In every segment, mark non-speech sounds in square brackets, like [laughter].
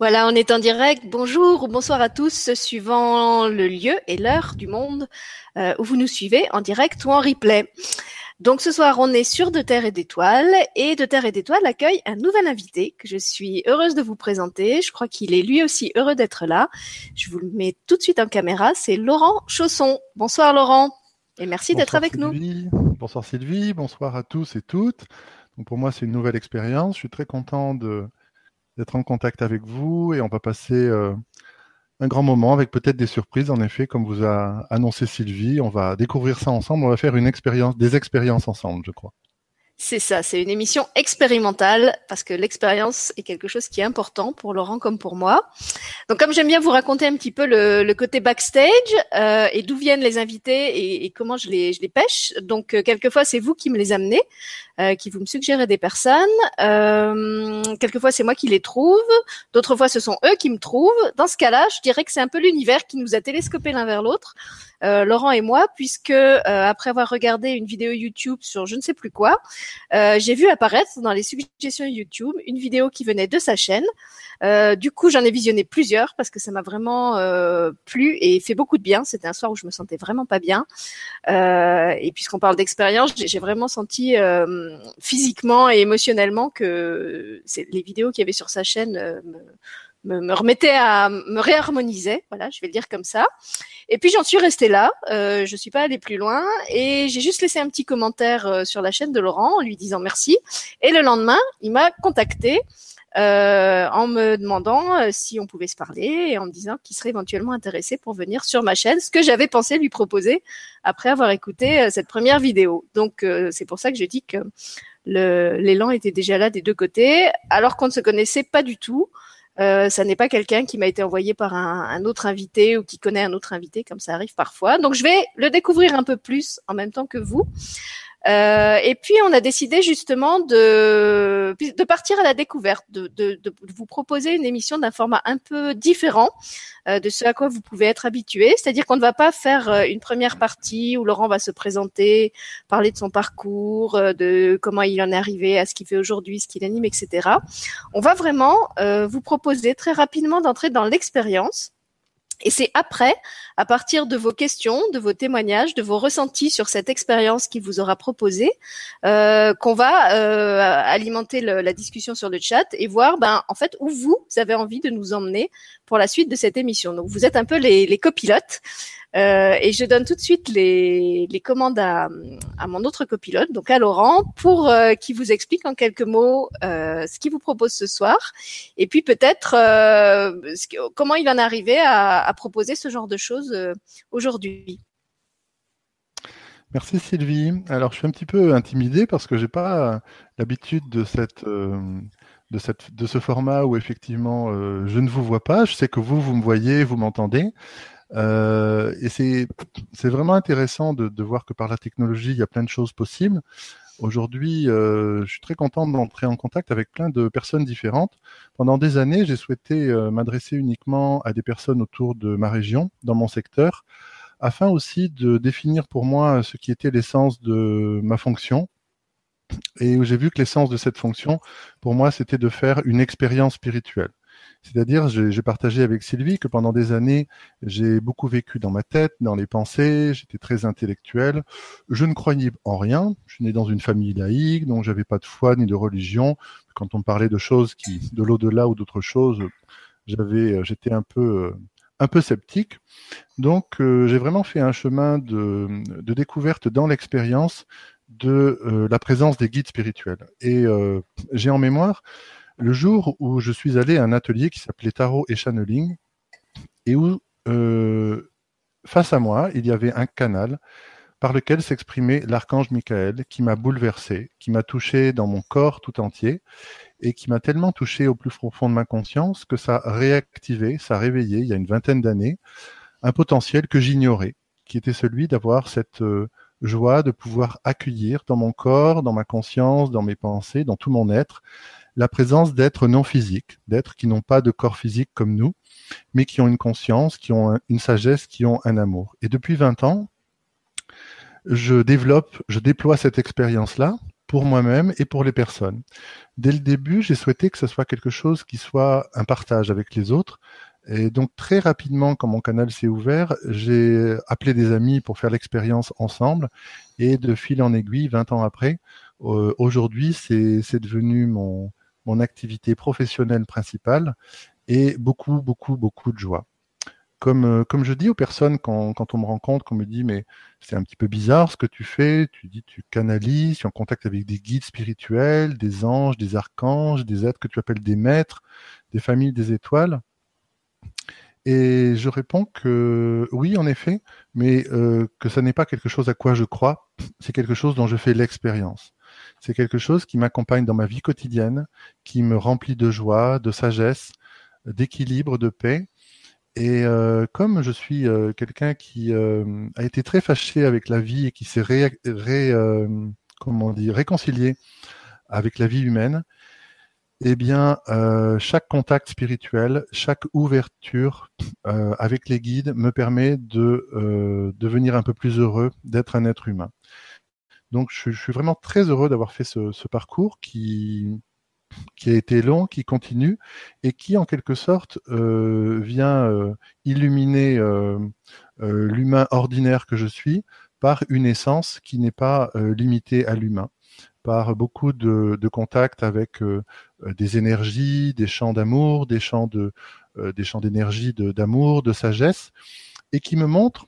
Voilà, on est en direct. Bonjour ou bonsoir à tous, suivant le lieu et l'heure du monde euh, où vous nous suivez, en direct ou en replay. Donc ce soir, on est sur De Terre et d'Étoiles et De Terre et d'Étoiles accueille un nouvel invité que je suis heureuse de vous présenter. Je crois qu'il est lui aussi heureux d'être là. Je vous le mets tout de suite en caméra. C'est Laurent Chausson. Bonsoir Laurent et merci d'être avec nous. Bonsoir Sylvie, bonsoir à tous et toutes. Donc pour moi, c'est une nouvelle expérience. Je suis très content de d'être en contact avec vous et on va passer euh, un grand moment avec peut-être des surprises. En effet, comme vous a annoncé Sylvie, on va découvrir ça ensemble. On va faire une expérience, des expériences ensemble, je crois. C'est ça, c'est une émission expérimentale parce que l'expérience est quelque chose qui est important pour Laurent comme pour moi. Donc comme j'aime bien vous raconter un petit peu le, côté backstage euh, et d'où viennent les invités et, comment je les, je les pêche. Donc euh, quelquefois c'est vous qui me les amenez, euh, qui vous me suggérez des personnes. Euh, quelquefois c'est moi qui les trouve, d'autres fois ce sont eux qui me trouvent. Dans ce cas-là, je dirais que c'est un peu l'univers qui nous a télescopés l'un vers l'autre. Euh, Laurent et moi, puisque euh, après avoir regardé une vidéo YouTube sur je ne sais plus quoi, euh, j'ai vu apparaître dans les suggestions YouTube une vidéo qui venait de sa chaîne. du coup, j'en ai visionné plusieurs parce que ça m'a vraiment plu et fait beaucoup de bien. C'était un soir où je me sentais vraiment pas bien. et puisqu'on parle d'expérience, j'ai vraiment senti physiquement et émotionnellement que les vidéos qu'il y avait sur sa chaîne me, me, remettait à me réharmoniser, voilà, je vais le dire comme ça. Et puis j'en suis restée là, euh, je suis pas allée plus loin et j'ai juste laissé un petit commentaire euh, sur la chaîne de Laurent en lui disant merci. Et le lendemain, il m'a contacté euh, en me demandant euh, si on pouvait se parler et en me disant qu'il serait éventuellement intéressé pour venir sur ma chaîne, ce que j'avais pensé lui proposer après avoir écouté euh, cette première vidéo. Donc c'est pour ça que je dis que l'élan était déjà là des deux côtés, alors qu'on ne se connaissait pas du tout. Euh, ça n'est pas quelqu'un qui m'a été envoyé par un, autre invité ou qui connaît un autre invité, comme ça arrive parfois. Donc je vais le découvrir un peu plus en même temps que vous. Euh, et puis on a décidé justement de, de partir à la découverte, de, de, de vous proposer une émission d'un format un peu différent euh, de ce à quoi vous pouvez être habitué. C'est-à-dire qu'on ne va pas faire euh, une première partie où Laurent va se présenter, parler de son parcours, euh, de comment il en est arrivé à ce qu'il fait aujourd'hui, ce qu'il anime, etc. On va vraiment vous proposer très rapidement d'entrer dans l'expérience et c'est après, à partir de vos questions, de vos témoignages, de vos ressentis sur cette expérience qui vous aura proposé, euh, qu'on va euh, alimenter la discussion sur le chat et voir, ben, en fait, où vous avez envie de nous emmener pour la suite de cette émission. Donc, vous êtes un peu les, copilotes. Euh, et je donne tout de suite les, commandes à, mon autre copilote, donc à Laurent, pour euh, qu'il vous explique en quelques mots euh, ce qu'il vous propose ce soir, et puis peut-être euh, comment il en est arrivé à, à, proposer ce genre de choses aujourd'hui. Merci Sylvie. Alors je suis un petit peu intimidé parce que j'ai pas l'habitude de cette de, ce format où effectivement je ne vous vois pas. Je sais que vous, vous me voyez, vous m'entendez. Euh, et c'est vraiment intéressant de, de, voir que par la technologie, il y a plein de choses possibles. Aujourd'hui, euh, je suis très content d'entrer en contact avec plein de personnes différentes. Pendant des années, j'ai souhaité euh, m'adresser uniquement à des personnes autour de ma région, dans mon secteur, afin aussi de définir pour moi ce qui était l'essence de ma fonction. Et où j'ai vu que l'essence de cette fonction, pour moi, c'était de faire une expérience spirituelle. C'est-à-dire, j'ai partagé avec Sylvie que pendant des années, j'ai beaucoup vécu dans ma tête, dans les pensées, j'étais très intellectuel. Je ne croyais en rien. Je suis né dans une famille laïque, dont j'avais pas de foi ni de religion. Quand on parlait de choses qui, de l'au-delà ou d'autres choses, j'avais, j'étais un peu, un peu sceptique. Donc, euh, j'ai vraiment fait un chemin de découverte dans l'expérience de euh, la présence des guides spirituels. Et euh, j'ai en mémoire le jour où je suis allé à un atelier qui s'appelait Tarot et Channeling, et où, euh, face à moi, il y avait un canal par lequel s'exprimait l'archange Michael, qui m'a bouleversé, qui m'a touché dans mon corps tout entier, et qui m'a tellement touché au plus profond de ma conscience que ça a ça a réveillé, il y a une vingtaine d'années, un potentiel que j'ignorais, qui était celui d'avoir cette joie de pouvoir accueillir dans mon corps, dans ma conscience, dans mes pensées, dans tout mon être, la présence d'êtres non physiques, d'êtres qui n'ont pas de corps physique comme nous, mais qui ont une conscience, qui ont une sagesse, qui ont un amour. Et depuis 20 ans, je développe, je déploie cette expérience-là pour moi-même et pour les personnes. Dès le début, j'ai souhaité que ce soit quelque chose qui soit un partage avec les autres. Et donc très rapidement, quand mon canal s'est ouvert, j'ai appelé des amis pour faire l'expérience ensemble. Et de fil en aiguille, 20 ans après, euh, aujourd'hui, c'est devenu mon, activité professionnelle principale et beaucoup, beaucoup, beaucoup de joie. Comme, euh, comme je dis aux personnes quand, quand on me rencontre, qu'on me dit mais c'est un petit peu bizarre ce que tu fais, tu dis tu canalises, tu es en contact avec des guides spirituels, des anges, des archanges, des êtres que tu appelles des maîtres, des familles des étoiles. Et je réponds que oui, en effet, mais euh, que ça n'est pas quelque chose à quoi je crois, c'est quelque chose dont je fais l'expérience. C'est quelque chose qui m'accompagne dans ma vie quotidienne, qui me remplit de joie, de sagesse, d'équilibre, de paix. Et euh, comme je suis euh, quelqu'un qui a été très fâché avec la vie et qui s'est ré, dire, réconcilié avec la vie humaine, eh bien, chaque contact spirituel, chaque ouverture avec les guides me permet de devenir un peu plus heureux d'être un être humain. Donc, je, suis vraiment très heureux d'avoir fait ce, parcours qui, a été long, qui continue et qui, en quelque sorte, euh, vient euh, illuminer euh, l'humain ordinaire que je suis par une essence qui n'est pas limitée à l'humain, par beaucoup de contacts avec des énergies, des champs d'amour, des champs de, des champs d'énergie, d'amour, de, sagesse, et qui me montre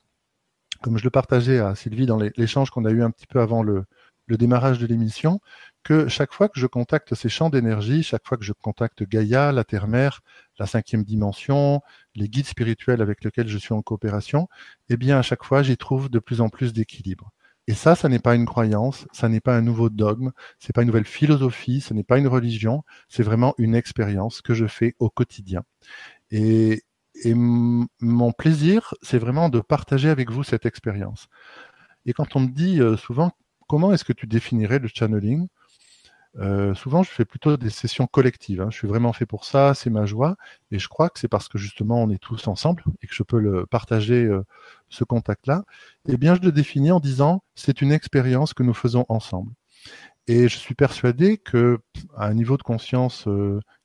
comme je le partageais à Sylvie dans l'échange qu'on a eu un petit peu avant le, démarrage de l'émission, que chaque fois que je contacte ces champs d'énergie, chaque fois que je contacte Gaïa, la Terre-Mère, la cinquième dimension, les guides spirituels avec lesquels je suis en coopération, eh bien à chaque fois j'y trouve de plus en plus d'équilibre. Et ça, ça n'est pas une croyance, ça n'est pas un nouveau dogme, c'est pas une nouvelle philosophie, ce n'est pas une religion, c'est vraiment une expérience que je fais au quotidien. Et, mon plaisir, c'est vraiment de partager avec vous cette expérience. Et quand on me dit euh, souvent comment est-ce que tu définirais le channeling, euh, souvent je fais plutôt des sessions collectives. Hein. Je suis vraiment fait pour ça, c'est ma joie. Et je crois que c'est parce que justement on est tous ensemble et que je peux le partager euh, ce contact-là. Eh bien, je le définis en disant c'est une expérience que nous faisons ensemble. Et je suis persuadé que à un niveau de conscience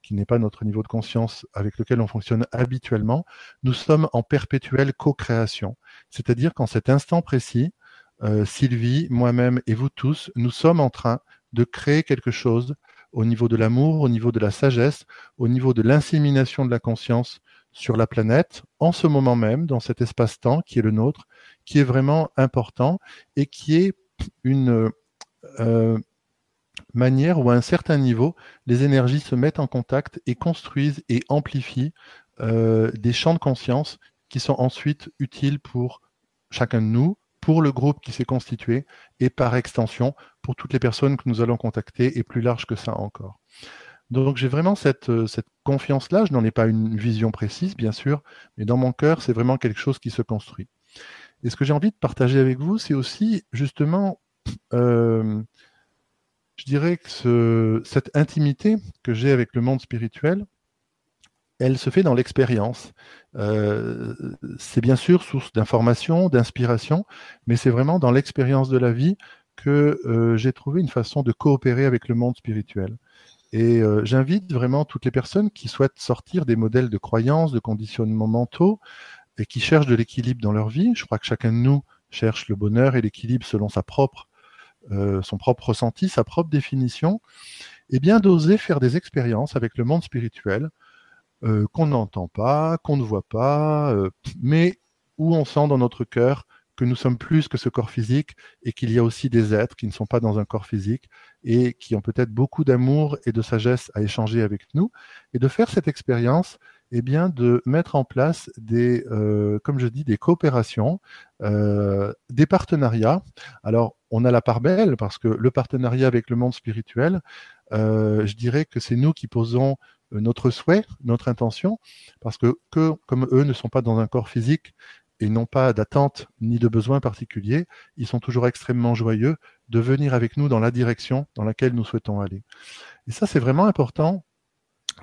qui n'est pas notre niveau de conscience avec lequel on fonctionne habituellement, nous sommes en perpétuelle co-création. C'est-à-dire qu'en cet instant précis, euh, Sylvie, moi-même et vous tous, nous sommes en train de créer quelque chose au niveau de l'amour, au niveau de la sagesse, au niveau de l'insémination de la conscience sur la planète, en ce moment même, dans cet espace-temps qui est le nôtre, qui est vraiment important et qui est une, euh, manière où à un certain niveau, les énergies se mettent en contact et construisent et amplifient euh, des champs de conscience qui sont ensuite utiles pour chacun de nous, pour le groupe qui s'est constitué et par extension pour toutes les personnes que nous allons contacter et plus large que ça encore. Donc j'ai vraiment cette, euh, cette confiance-là, je n'en ai pas une vision précise bien sûr, mais dans mon cœur c'est vraiment quelque chose qui se construit. Et ce que j'ai envie de partager avec vous, c'est aussi justement euh, je dirais que cette intimité que j'ai avec le monde spirituel, elle se fait dans l'expérience. Euh, c'est bien sûr source d'information, d'inspiration, mais c'est vraiment dans l'expérience de la vie que euh, j'ai trouvé une façon de coopérer avec le monde spirituel. Et euh, j'invite vraiment toutes les personnes qui souhaitent sortir des modèles de croyances, de conditionnements mentaux, et qui cherchent de l'équilibre dans leur vie. Je crois que chacun de nous cherche le bonheur et l'équilibre selon sa propre son propre ressenti, sa propre définition, et bien d'oser faire des expériences avec le monde spirituel euh, qu'on n'entend pas, qu'on ne voit pas, euh, mais où on sent dans notre cœur que nous sommes plus que ce corps physique et qu'il y a aussi des êtres qui ne sont pas dans un corps physique et qui ont peut-être beaucoup d'amour et de sagesse à échanger avec nous, et de faire cette expérience eh bien, de mettre en place des, euh, comme je dis, des coopérations, des partenariats. Alors, on a la part belle parce que le partenariat avec le monde spirituel, je dirais que c'est nous qui posons notre souhait, notre intention, parce que, comme eux ne sont pas dans un corps physique et n'ont pas d'attente ni de besoin particulier, ils sont toujours extrêmement joyeux de venir avec nous dans la direction dans laquelle nous souhaitons aller. Et ça, c'est vraiment important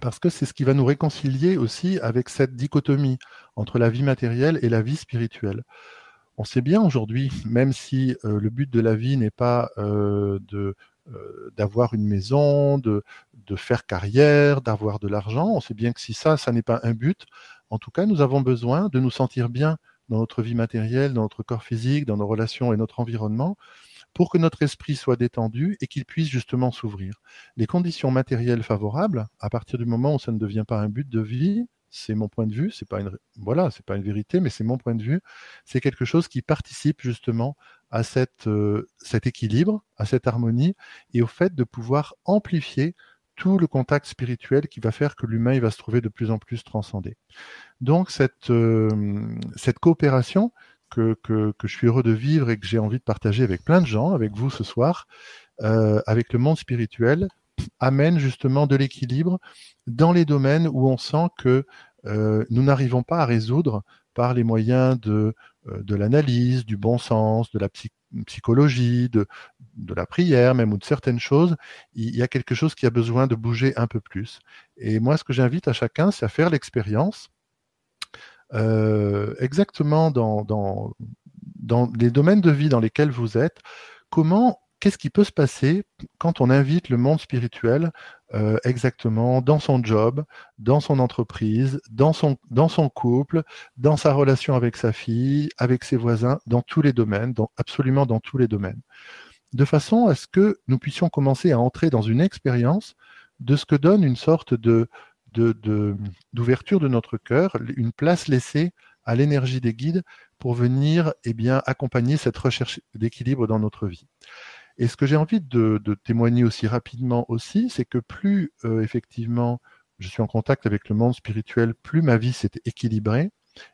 parce que c'est ce qui va nous réconcilier aussi avec cette dichotomie entre la vie matérielle et la vie spirituelle. On sait bien aujourd'hui, même si euh, le but de la vie n'est pas euh, de d'avoir une maison, de, de faire carrière, d'avoir de l'argent. On sait bien que si ça, ça n'est pas un but, en tout cas, nous avons besoin de nous sentir bien dans notre vie matérielle, dans notre corps physique, dans nos relations et notre environnement, pour que notre esprit soit détendu et qu'il puisse justement s'ouvrir. Les conditions matérielles favorables, à partir du moment où ça ne devient pas un but de vie, c'est mon point de vue, c'est pas une voilà, c'est pas une vérité, mais c'est mon point de vue. C'est quelque chose qui participe justement à euh, cet équilibre, à cette harmonie et au fait de pouvoir amplifier tout le contact spirituel qui va faire que l'humain va se trouver de plus en plus transcendé. Donc cette, euh, coopération que, je suis heureux de vivre et que j'ai envie de partager avec plein de gens, avec vous ce soir, euh, avec le monde spirituel, amène justement de l'équilibre dans les domaines où on sent que euh, nous n'arrivons pas à résoudre par les moyens de, euh, l'analyse, du bon sens, de la psychologie, de, la prière même ou de certaines choses, il y a quelque chose qui a besoin de bouger un peu plus. Et moi, ce que j'invite à chacun, c'est à faire l'expérience euh, exactement dans, dans, dans les domaines de vie dans lesquels vous êtes, comment qu'est-ce qui peut se passer quand on invite le monde spirituel euh, exactement dans son job, dans son entreprise, dans son, dans son couple, dans sa relation avec sa fille, avec ses voisins, dans tous les domaines, absolument dans tous les domaines. De façon à ce que nous puissions commencer à entrer dans une expérience de ce que donne une sorte de d'ouverture de, de notre cœur, une place laissée à l'énergie des guides pour venir eh bien, accompagner cette recherche d'équilibre dans notre vie. Et ce que j'ai envie de, témoigner aussi rapidement aussi, c'est que plus euh, effectivement je suis en contact avec le monde spirituel, plus ma vie s'est équilibrée.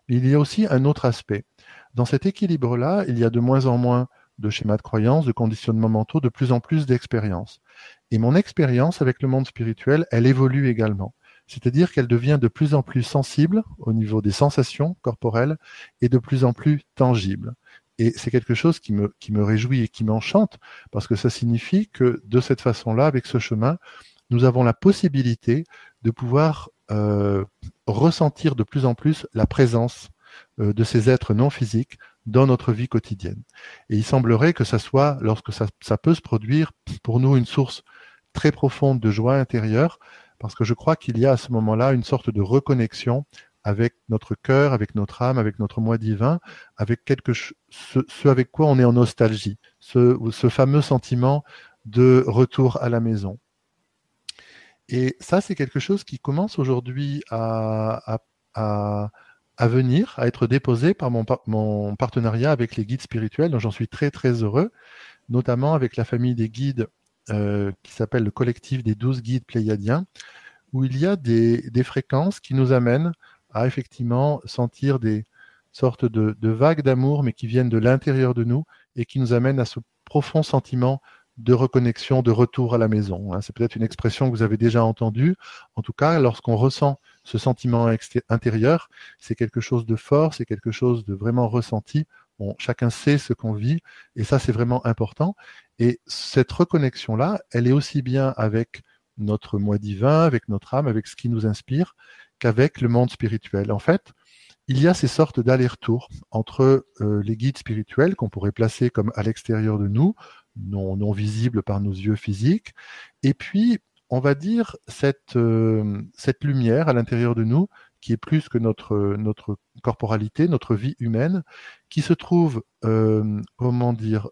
Mais il y a aussi un autre aspect. Dans cet équilibre-là, il y a de moins en moins de schémas de croyances, de conditionnements mentaux, de plus en plus d'expériences. Et mon expérience avec le monde spirituel, elle évolue également. C'est-à-dire qu'elle devient de plus en plus sensible au niveau des sensations corporelles et de plus en plus tangible. Et c'est quelque chose qui me, qui me réjouit et qui m'enchante, parce que ça signifie que de cette façon-là, avec ce chemin, nous avons la possibilité de pouvoir euh, ressentir de plus en plus la présence euh, de ces êtres non physiques dans notre vie quotidienne. Et il semblerait que ça soit, lorsque ça, ça peut se produire, pour nous une source très profonde de joie intérieure, parce que je crois qu'il y a à ce moment-là une sorte de reconnexion avec notre cœur, avec notre âme, avec notre moi divin, avec quelque ce, ce avec quoi on est en nostalgie, ce, fameux sentiment de retour à la maison. Et ça, c'est quelque chose qui commence aujourd'hui à, venir, à être déposé par mon, partenariat avec les guides spirituels, dont j'en suis très très heureux, notamment avec la famille des guides euh, qui s'appelle le collectif des douze guides pléiadiens, où il y a des fréquences qui nous amènent à effectivement sentir des sortes de, vagues d'amour, mais qui viennent de l'intérieur de nous et qui nous amènent à ce profond sentiment de reconnexion, de retour à la maison. Hein. C'est peut-être une expression que vous avez déjà entendue. En tout cas, lorsqu'on ressent ce sentiment intérieur, c'est quelque chose de fort, c'est quelque chose de vraiment ressenti. Chacun sait ce qu'on vit et ça, c'est vraiment important. Et cette reconnexion-là, elle est aussi bien avec notre moi divin, avec notre âme, avec ce qui nous inspire, qu'avec le monde spirituel. En fait, il y a ces sortes d'allers-retours entre euh, les guides spirituels qu'on pourrait placer comme à l'extérieur de nous, non, visibles par nos yeux physiques, et puis on va dire cette, euh, lumière à l'intérieur de nous qui est plus que notre, notre corporalité, notre vie humaine, qui se trouve, euh, comment dire,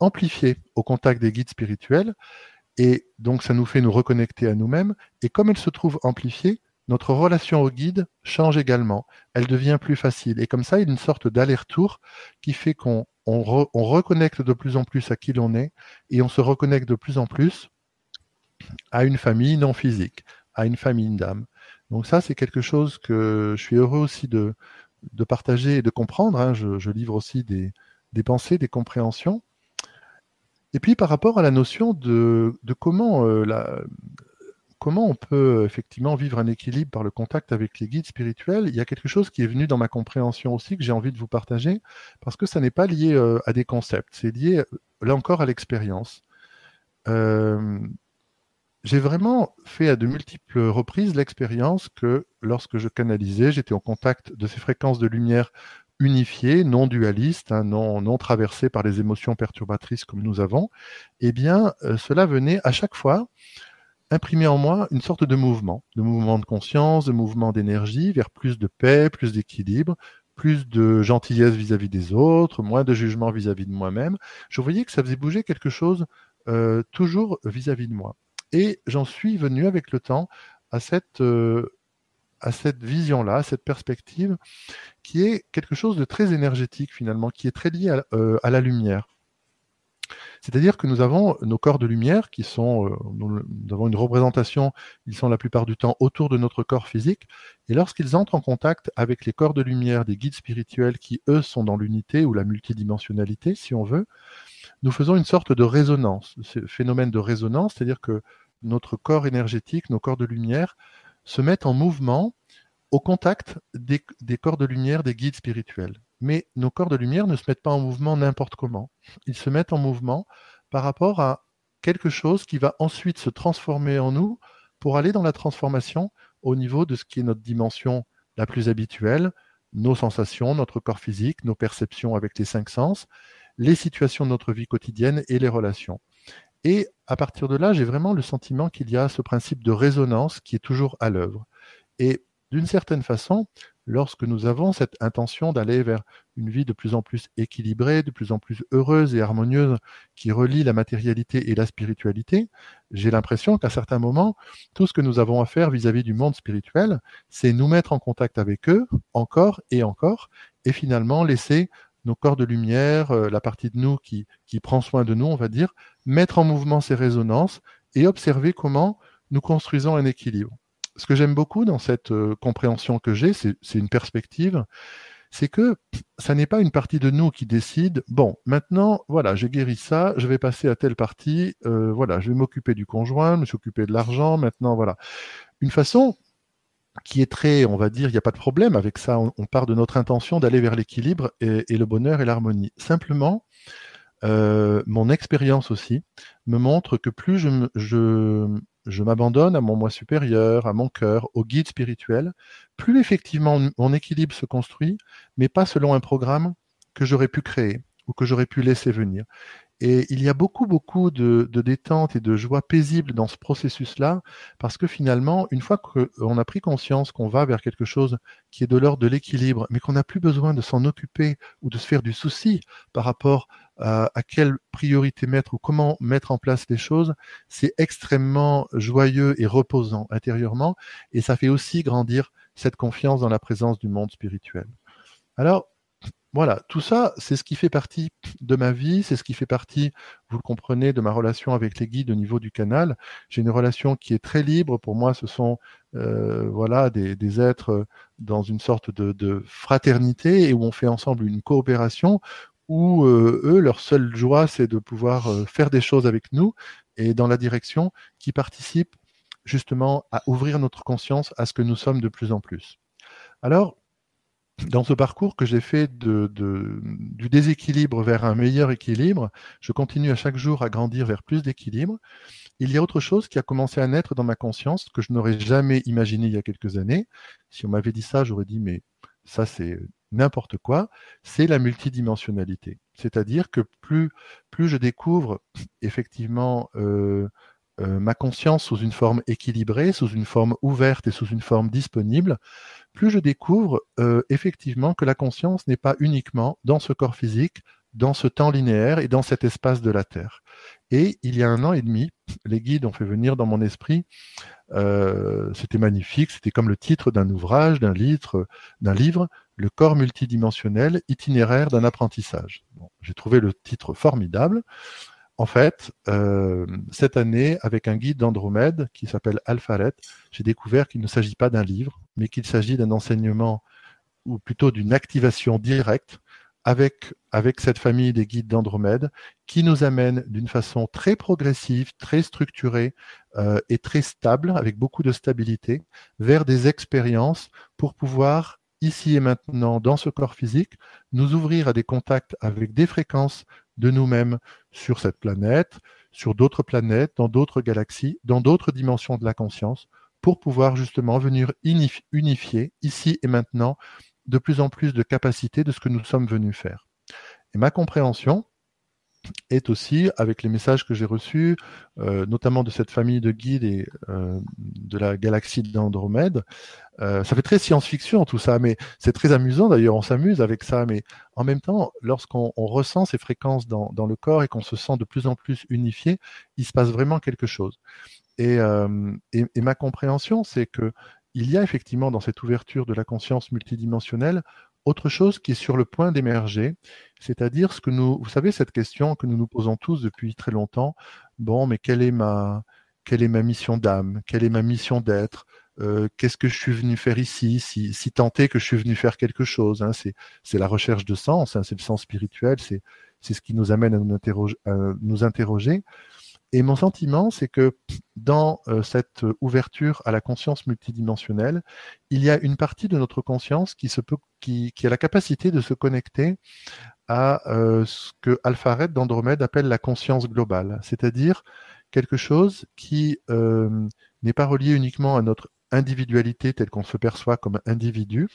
amplifiée au contact des guides spirituels, et donc ça nous fait nous reconnecter à nous-mêmes, et comme elle se trouve amplifiée, notre relation au guide change également. Elle devient plus facile. Et comme ça, il y a une sorte d'aller-retour qui fait qu'on on, reconnecte de plus en plus à qui l'on est et on se reconnecte de plus en plus à une famille non physique, à une famille d'âme. Donc ça, c'est quelque chose que je suis heureux aussi de, de partager et de comprendre. Hein. Je, livre aussi des, des pensées, des compréhensions. Et puis par rapport à la notion de, de comment euh, la, comment on peut effectivement vivre un équilibre par le contact avec les guides spirituels, il y a quelque chose qui est venu dans ma compréhension aussi que j'ai envie de vous partager, parce que ça n'est pas lié euh, à des concepts, c'est lié euh, là encore à l'expérience. j'ai vraiment fait à de multiples reprises l'expérience que lorsque je canalisais, j'étais en contact de ces fréquences de lumière unifié, non dualiste, hein, non, non traversé par les émotions perturbatrices comme nous avons, eh bien, euh, cela venait à chaque fois imprimer en moi une sorte de mouvement, de mouvement de conscience, de mouvement d'énergie vers plus de paix, plus d'équilibre, plus de gentillesse vis-à-vis des autres, moins de jugement vis-à-vis de moi-même. Je voyais que ça faisait bouger quelque chose euh, toujours vis-à-vis de moi. Et j'en suis venu avec le temps à cette, euh, cette vision-là, à cette perspective, qui est quelque chose de très énergétique finalement, qui est très lié à, euh, à la lumière. C'est-à-dire que nous avons nos corps de lumière qui sont, euh, nous, avons une représentation, ils sont la plupart du temps autour de notre corps physique, et lorsqu'ils entrent en contact avec les corps de lumière des guides spirituels qui, eux, sont dans l'unité ou la multidimensionnalité, si on veut, nous faisons une sorte de résonance, ce phénomène de résonance, c'est-à-dire que notre corps énergétique, nos corps de lumière, se mettent en mouvement au contact des, des corps de lumière des guides spirituels. Mais nos corps de lumière ne se mettent pas en mouvement n'importe comment. Ils se mettent en mouvement par rapport à quelque chose qui va ensuite se transformer en nous pour aller dans la transformation au niveau de ce qui est notre dimension la plus habituelle, nos sensations, notre corps physique, nos perceptions avec les cinq sens, les situations de notre vie quotidienne et les relations. Et à partir de là, j'ai vraiment le sentiment qu'il y a ce principe de résonance qui est toujours à l'œuvre. Et d'une certaine façon, lorsque nous avons cette intention d'aller vers une vie de plus en plus équilibrée, de plus en plus heureuse et harmonieuse, qui relie la matérialité et la spiritualité, j'ai l'impression qu'à certains moments, tout ce que nous avons à faire vis-à-vis du monde spirituel, c'est nous mettre en contact avec eux, encore et encore, et finalement laisser nos corps de lumière, euh, la partie de nous qui, qui prend soin de nous, on va dire, mettre en mouvement ces résonances et observer comment nous construisons un équilibre ce que j'aime beaucoup dans cette euh, compréhension que j'ai, c'est une perspective, c'est que ça n'est pas une partie de nous qui décide, bon, maintenant, voilà, j'ai guéri ça, je vais passer à telle partie, euh, voilà, je vais m'occuper du conjoint, me s'occuper de l'argent, maintenant, voilà. Une façon qui est très, on va dire, il n'y a pas de problème avec ça, on, part de notre intention d'aller vers l'équilibre et, le bonheur et l'harmonie. Simplement, euh, mon expérience aussi me montre que plus je, je, je m'abandonne à mon moi supérieur, à mon cœur, au guide spirituel, plus effectivement mon équilibre se construit, mais pas selon un programme que j'aurais pu créer ou que j'aurais pu laisser venir. Et il y a beaucoup, beaucoup de, détente et de joie paisible dans ce processus-là, parce que finalement, une fois qu'on a pris conscience qu'on va vers quelque chose qui est de l'ordre de l'équilibre, mais qu'on n'a plus besoin de s'en occuper ou de se faire du souci par rapport à, quelle priorité mettre ou comment mettre en place les choses, c'est extrêmement joyeux et reposant intérieurement, et ça fait aussi grandir cette confiance dans la présence du monde spirituel. Alors, voilà, tout ça, c'est ce qui fait partie de ma vie, c'est ce qui fait partie, vous le comprenez, de ma relation avec les guides au niveau du canal. J'ai une relation qui est très libre. Pour moi, ce sont euh, voilà des, êtres dans une sorte de, fraternité et où on fait ensemble une coopération où euh, eux, leur seule joie, c'est de pouvoir euh, faire des choses avec nous et dans la direction qui participe justement à ouvrir notre conscience à ce que nous sommes de plus en plus. Alors, dans ce parcours que j'ai fait de, du déséquilibre vers un meilleur équilibre, je continue à chaque jour à grandir vers plus d'équilibre. Il y a autre chose qui a commencé à naître dans ma conscience que je n'aurais jamais imaginé il y a quelques années. Si on m'avait dit ça, j'aurais dit mais ça c'est n'importe quoi. C'est la multidimensionnalité. C'est-à-dire que plus, plus je découvre effectivement euh, euh, ma conscience sous une forme équilibrée, sous une forme ouverte et sous une forme disponible, plus je découvre euh, effectivement que la conscience n'est pas uniquement dans ce corps physique, dans ce temps linéaire et dans cet espace de la Terre. Et il y a un an et demi, les guides ont fait venir dans mon esprit, euh, c'était magnifique, c'était comme le titre d'un ouvrage, d'un livre, d'un livre, le corps multidimensionnel, itinéraire d'un apprentissage. J'ai trouvé le titre formidable. En fait, euh, cette année, avec un guide d'Andromède qui s'appelle Alphalet, j'ai découvert qu'il ne s'agit pas d'un livre, mais qu'il s'agit d'un enseignement ou plutôt d'une activation directe avec, avec cette famille des guides d'Andromède qui nous amène d'une façon très progressive, très structurée euh, et très stable, avec beaucoup de stabilité, vers des expériences pour pouvoir ici et maintenant, dans ce corps physique, nous ouvrir à des contacts avec des fréquences de nous-mêmes sur cette planète, sur d'autres planètes, dans d'autres galaxies, dans d'autres dimensions de la conscience, pour pouvoir justement venir unifier ici et maintenant de plus en plus de capacité de ce que nous sommes venus faire. Et ma compréhension, est aussi avec les messages que j'ai reçus, euh, notamment de cette famille de guides et euh, de la galaxie d'Andromède. Euh, ça fait très science-fiction tout ça, mais c'est très amusant d'ailleurs, on s'amuse avec ça, mais en même temps, lorsqu'on ressent ces fréquences dans, le corps et qu'on se sent de plus en plus unifié, il se passe vraiment quelque chose. Et, et, et ma compréhension, c'est que il y a effectivement dans cette ouverture de la conscience multidimensionnelle autre chose qui est sur le point d'émerger, c'est-à-dire ce que nous, vous savez, cette question que nous nous posons tous depuis très longtemps. Bon, mais quelle est ma, quelle est ma mission d'âme? Quelle est ma mission d'être? Euh, Qu'est-ce que je suis venu faire ici? Si, si tant est que je suis venu faire quelque chose, hein, c'est, la recherche de sens, hein, c'est le sens spirituel, c'est, c'est ce qui nous amène à nous interroger. À nous interroger. Et mon sentiment, c'est que dans euh, cette ouverture à la conscience multidimensionnelle, il y a une partie de notre conscience qui, a la capacité de se connecter à euh, ce que Alpharet d'Andromède appelle la conscience globale, c'est-à-dire quelque chose qui euh, n'est pas relié uniquement à notre individualité telle qu'on se perçoit comme individu,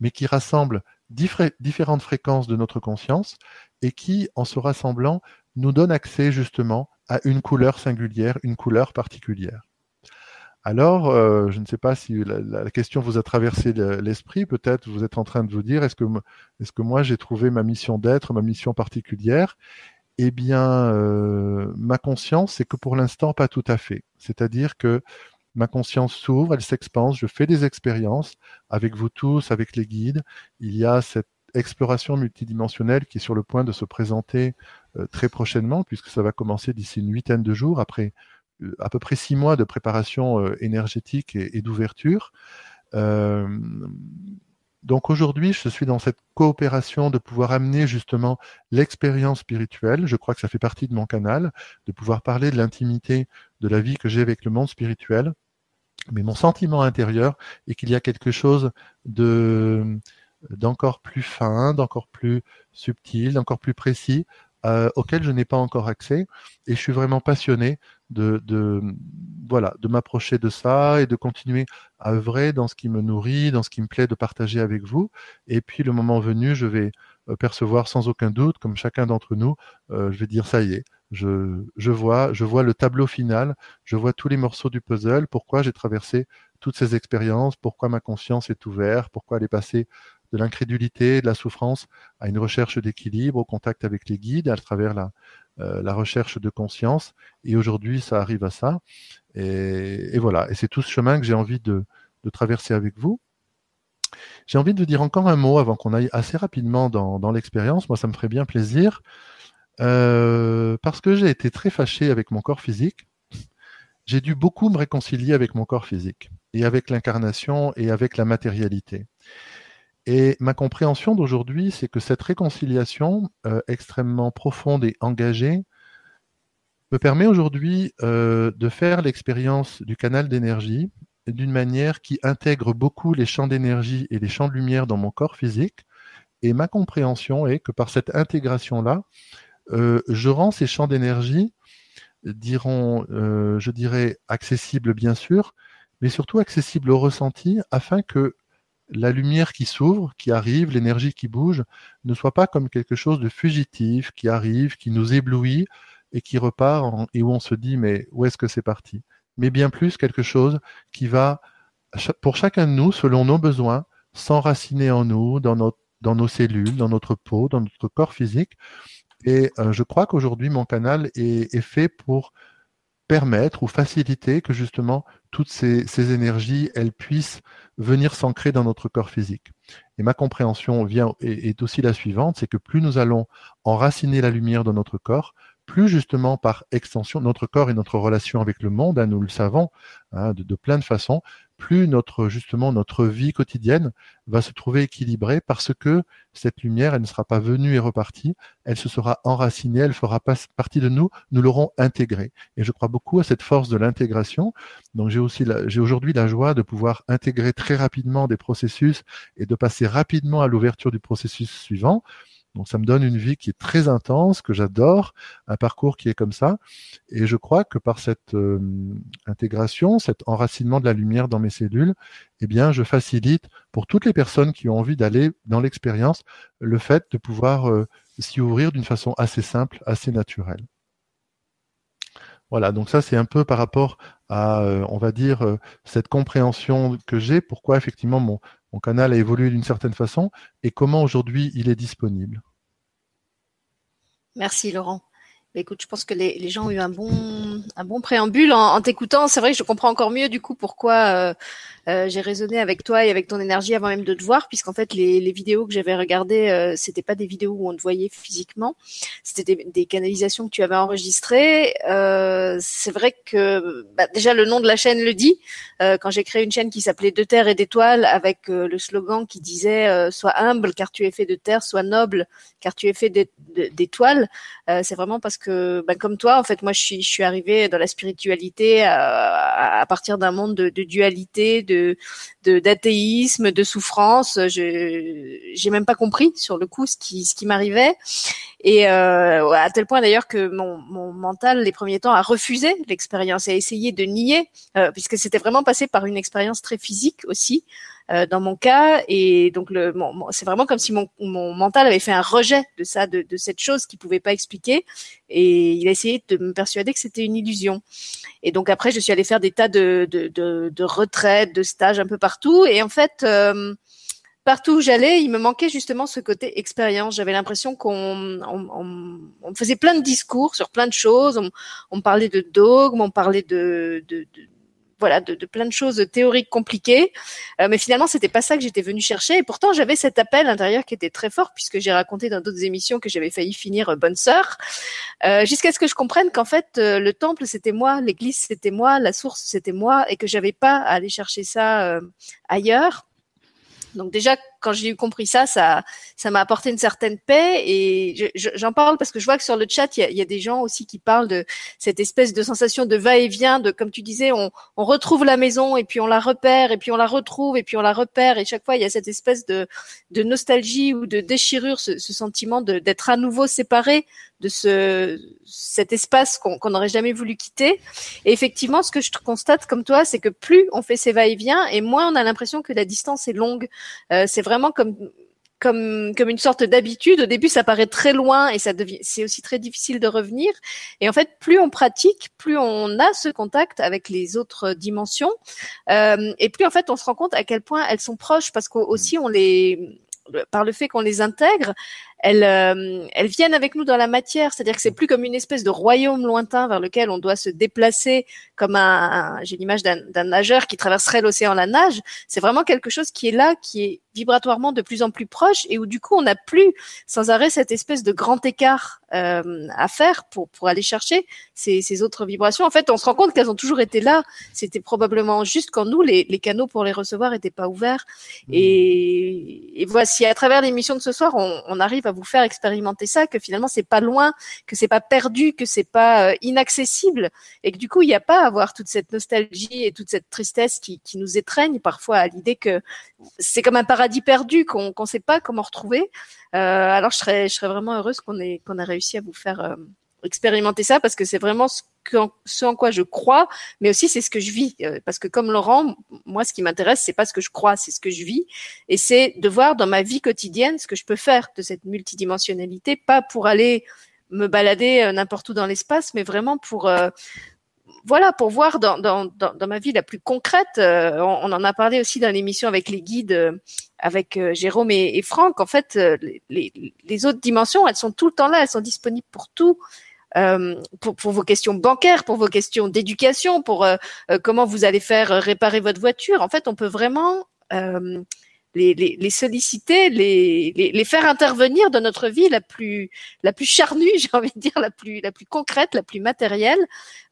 mais qui rassemble différentes fréquences de notre conscience et qui, en se rassemblant, nous donne accès justement à une couleur singulière, une couleur particulière. Alors, euh, je ne sais pas si la, question vous a traversé l'esprit, peut-être vous êtes en train de vous dire, est-ce que, moi j'ai trouvé ma mission d'être, ma mission particulière? Eh bien, euh, ma conscience, c'est que pour l'instant, pas tout à fait. C'est-à-dire que ma conscience s'ouvre, elle s'expanse, je fais des expériences avec vous tous, avec les guides. Il y a cette exploration multidimensionnelle qui est sur le point de se présenter euh, très prochainement, puisque ça va commencer d'ici une huitaine de jours, après euh, à peu près six mois de préparation euh, énergétique et, d'ouverture. donc aujourd'hui, je suis dans cette coopération de pouvoir amener justement l'expérience spirituelle. Je crois que ça fait partie de mon canal, de pouvoir parler de l'intimité de la vie que j'ai avec le monde spirituel. Mais mon sentiment intérieur est qu'il y a quelque chose de d'encore plus fin, d'encore plus subtil, d'encore plus précis, euh, auquel je n'ai pas encore accès. Et je suis vraiment passionné de, de voilà, de m'approcher de ça et de continuer à œuvrer dans ce qui me nourrit, dans ce qui me plaît de partager avec vous. Et puis le moment venu, je vais euh, percevoir sans aucun doute, comme chacun d'entre nous, euh, je vais dire ça y est, je, je, vois, je vois le tableau final, je vois tous les morceaux du puzzle, pourquoi j'ai traversé toutes ces expériences, pourquoi ma conscience est ouverte, pourquoi elle est passée de l'incrédulité, de la souffrance à une recherche d'équilibre, au contact avec les guides, à travers la, euh, recherche de conscience. Et aujourd'hui, ça arrive à ça. Et, voilà. Et c'est tout ce chemin que j'ai envie de, traverser avec vous. J'ai envie de vous dire encore un mot avant qu'on aille assez rapidement dans, dans l'expérience. Moi, ça me ferait bien plaisir. Euh, parce que j'ai été très fâché avec mon corps physique. J'ai dû beaucoup me réconcilier avec mon corps physique et avec l'incarnation et avec la matérialité. Et ma compréhension d'aujourd'hui, c'est que cette réconciliation euh, extrêmement profonde et engagée me permet aujourd'hui euh, de faire l'expérience du canal d'énergie d'une manière qui intègre beaucoup les champs d'énergie et les champs de lumière dans mon corps physique. Et ma compréhension est que par cette intégration-là, euh, je rends ces champs d'énergie, diront, je dirais, accessibles bien sûr, mais surtout accessibles au ressenti afin que la lumière qui s'ouvre, qui arrive, l'énergie qui bouge, ne soit pas comme quelque chose de fugitif, qui arrive, qui nous éblouit et qui repart et où on se dit mais où est-ce que c'est parti? Mais bien plus quelque chose qui va, pour chacun de nous, selon nos besoins, s'enraciner en nous, dans, notre, dans nos cellules, dans notre peau, dans notre corps physique. Et euh, je crois qu'aujourd'hui, mon canal est, est fait pour permettre ou faciliter que justement toutes ces, énergies, elles puissent venir s'ancrer dans notre corps physique. Et ma compréhension vient est, est aussi la suivante, c'est que plus nous allons enraciner la lumière dans notre corps, plus justement par extension, notre corps et notre relation avec le monde, hein, nous le savons, hein, de, plein de façons, plus notre justement notre vie quotidienne va se trouver équilibrée parce que cette lumière, elle ne sera pas venue et repartie, elle se sera enracinée, elle fera partie de nous, nous l'aurons intégrée. Et je crois beaucoup à cette force de l'intégration. Donc j'ai aujourd'hui la joie de pouvoir intégrer très rapidement des processus et de passer rapidement à l'ouverture du processus suivant Donc ça me donne une vie qui est très intense, que j'adore, un parcours qui est comme ça. Et je crois que par cette euh, intégration, cet enracinement de la lumière dans mes cellules, eh bien, je facilite pour toutes les personnes qui ont envie d'aller dans l'expérience le fait de pouvoir euh, s'y ouvrir d'une façon assez simple, assez naturelle. Voilà, donc ça c'est un peu par rapport à, euh, on va dire, cette compréhension que j'ai, pourquoi effectivement mon, mon canal a évolué d'une certaine façon et comment aujourd'hui il est disponible? Merci Laurent. Bah, écoute, je pense que les, gens ont eu un bon, un bon préambule en, t'écoutant. C'est vrai que je comprends encore mieux du coup pourquoi euh, euh, j'ai raisonné avec toi et avec ton énergie avant même de te voir, puisqu'en fait les, les, vidéos que j'avais regardées, euh, c'était pas des vidéos où on te voyait physiquement, c'était des, des, canalisations que tu avais enregistrées. Euh, c'est vrai que bah, déjà le nom de la chaîne le dit. Euh, quand j'ai créé une chaîne qui s'appelait De terre et d'étoiles, avec le slogan qui disait "Sois humble car tu es fait de terre, sois noble car tu es fait d'étoiles", c'est vraiment parce que, bah, comme toi, en fait, moi je suis, je suis arrivée dans la spiritualité à, à partir d'un monde de, de dualité de d'athéisme, de, souffrance. Je j'ai même pas compris sur le coup ce qui ce qui m'arrivait et euh, à tel point d'ailleurs que mon, mon mental les premiers temps a refusé l'expérience et a essayé de nier euh, puisque c'était vraiment passé par une expérience très physique aussi euh, dans mon cas. Et donc, le, c'est vraiment comme si mon, mon, mental avait fait un rejet de ça, de, de cette chose qu'il pouvait pas expliquer. Et il a essayé de me persuader que c'était une illusion. Et donc après, je suis allée faire des tas de, de, de, de retraites, de stages un peu partout. Et en fait, euh, partout où j'allais, il me manquait justement ce côté expérience. J'avais l'impression qu'on on, on, faisait plein de discours sur plein de choses. On, on parlait de dogmes, on parlait de, de, de voilà, de, de, plein de choses théoriques compliquées. Euh, mais finalement, c'était pas ça que j'étais venue chercher. Et pourtant, j'avais cet appel intérieur qui était très fort, puisque j'ai raconté dans d'autres émissions que j'avais failli finir euh, bonne sœur, euh, jusqu'à ce que je comprenne qu'en fait, euh, le temple c'était moi, l'église c'était moi, la source c'était moi, et que j'avais pas à aller chercher ça ailleurs. Donc déjà, quand j'ai eu compris ça, ça, ça m'a apporté une certaine paix. Et j'en parle parce que je vois que sur le chat, il y a, y a, des gens aussi qui parlent de cette espèce de sensation de va-et-vient, de comme tu disais, on, on, retrouve la maison et puis on la repère et puis on la retrouve et puis on la repère. Et chaque fois, il y a cette espèce de, de nostalgie ou de déchirure, ce, ce sentiment d'être à nouveau séparé de ce cet espace qu'on n'aurait jamais voulu quitter. Et effectivement, ce que je constate comme toi, c'est que plus on fait ces va-et-vient et moins on a l'impression que la distance est longue. Euh, c'est vraiment comme comme comme une sorte d'habitude. Au début, ça paraît très loin et ça devient c'est aussi très difficile de revenir. Et en fait, plus on pratique, plus on a ce contact avec les autres dimensions, euh, et plus en fait on se rend compte à quel point elles sont proches parce qu'aussi on les par le fait qu'on les intègre, elles, euh, elles viennent avec nous dans la matière. C'est-à-dire que c'est plus comme une espèce de royaume lointain vers lequel on doit se déplacer, comme un, j'ai l'image d'un nageur qui traverserait l'océan la nage. C'est vraiment quelque chose qui est là, qui est vibratoirement de plus en plus proche et où du coup on n'a plus sans arrêt cette espèce de grand écart euh, à faire pour pour aller chercher ces, ces autres vibrations. En fait, on se rend compte qu'elles ont toujours été là. C'était probablement juste quand nous les, les canaux pour les recevoir étaient pas ouverts. Mmh. Et, et voici à travers l'émission de ce soir, on, on arrive à vous faire expérimenter ça, que finalement c'est pas loin, que c'est pas perdu, que c'est pas euh, inaccessible, et que du coup il n'y a pas à avoir toute cette nostalgie et toute cette tristesse qui, nous étreigne parfois à l'idée que c'est comme un paradis perdu qu'on ne sait pas comment retrouver. Euh, alors je serais, vraiment heureuse qu'on ait, qu'on ait réussi à vous faire euh, expérimenter ça parce que c'est vraiment ce, ce, en quoi je crois, mais aussi c'est ce que je vis. Euh, parce que comme Laurent, moi, ce qui m'intéresse, c'est pas ce que je crois, c'est ce que je vis, et c'est de voir dans ma vie quotidienne ce que je peux faire de cette multidimensionnalité, pas pour aller me balader euh, n'importe où dans l'espace, mais vraiment pour euh, voilà, pour voir dans, dans, dans, ma vie la plus concrète, on, en a parlé aussi dans l'émission avec les guides, avec Jérôme et, et, Franck. En fait, les, les, autres dimensions, elles sont tout le temps là, elles sont disponibles pour tout. Pour, pour, vos questions bancaires, pour vos questions d'éducation, pour comment vous allez faire réparer votre voiture. En fait, on peut vraiment les, les, les solliciter, les, les, les, faire intervenir dans notre vie la plus la plus charnue, [laughs] j'ai envie de dire la plus la plus concrète, la plus matérielle,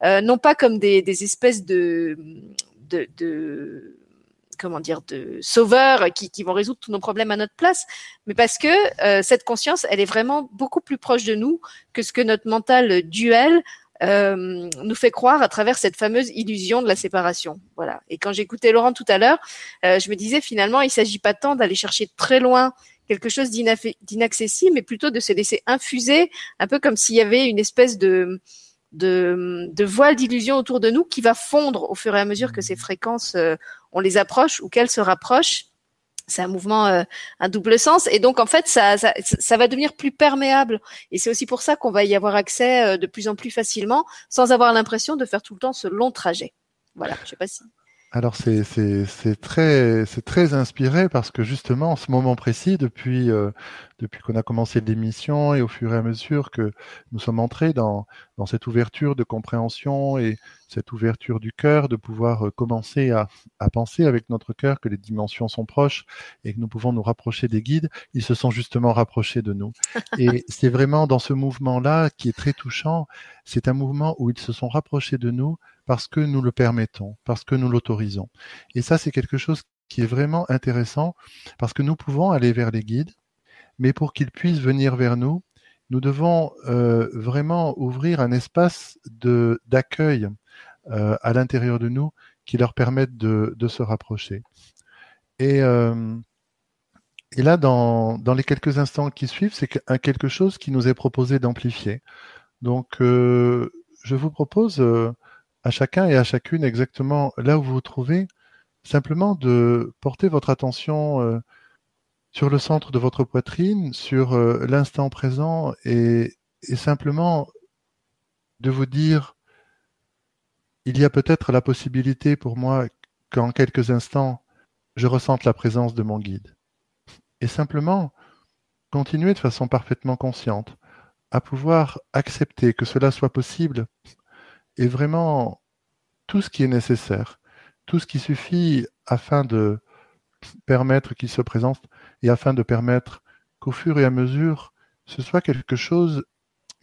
euh, non pas comme des, des espèces de, de, de comment dire de sauveurs qui, qui vont résoudre tous nos problèmes à notre place, mais parce que euh, cette conscience, elle est vraiment beaucoup plus proche de nous que ce que notre mental duel euh, nous fait croire à travers cette fameuse illusion de la séparation. Voilà. Et quand j'écoutais Laurent tout à l'heure, euh, je me disais finalement, il s'agit pas tant d'aller chercher très loin quelque chose d'inaccessible, mais plutôt de se laisser infuser, un peu comme s'il y avait une espèce de de, de voile d'illusion autour de nous qui va fondre au fur et à mesure que ces fréquences, euh, on les approche ou qu'elles se rapprochent. C'est un mouvement euh, un double sens et donc en fait ça, ça, ça va devenir plus perméable et c'est aussi pour ça qu'on va y avoir accès euh, de plus en plus facilement sans avoir l'impression de faire tout le temps ce long trajet. Voilà, je sais pas si. Alors c'est très c'est très inspiré parce que justement en ce moment précis depuis euh, depuis qu'on a commencé l'émission et au fur et à mesure que nous sommes entrés dans dans cette ouverture de compréhension et cette ouverture du cœur de pouvoir euh, commencer à à penser avec notre cœur que les dimensions sont proches et que nous pouvons nous rapprocher des guides, ils se sont justement rapprochés de nous. [laughs] Et c'est vraiment dans ce mouvement là qui est très touchant, c'est un mouvement où ils se sont rapprochés de nous parce que nous le permettons, parce que nous l'autorisons. Et ça, c'est quelque chose qui est vraiment intéressant parce que nous pouvons aller vers les guides, mais pour qu'ils puissent venir vers nous, nous devons euh, vraiment ouvrir un espace d'accueil euh, à l'intérieur de nous qui leur permette de, de se rapprocher. Et, euh, et là, dans, dans les quelques instants qui suivent, c'est quelque chose qui nous est proposé d'amplifier. Donc, je vous propose à chacun et à chacune exactement là où vous vous trouvez, simplement de porter votre attention euh, sur le centre de votre poitrine, sur euh, l'instant présent et, et, simplement de vous dire, il y a peut-être la possibilité pour moi qu'en quelques instants, je ressente la présence de mon guide. Et simplement continuer de façon parfaitement consciente à pouvoir accepter que cela soit possible et vraiment tout ce qui est nécessaire, tout ce qui suffit afin de permettre qu'il se présente et afin de permettre qu'au fur et à mesure, ce soit quelque chose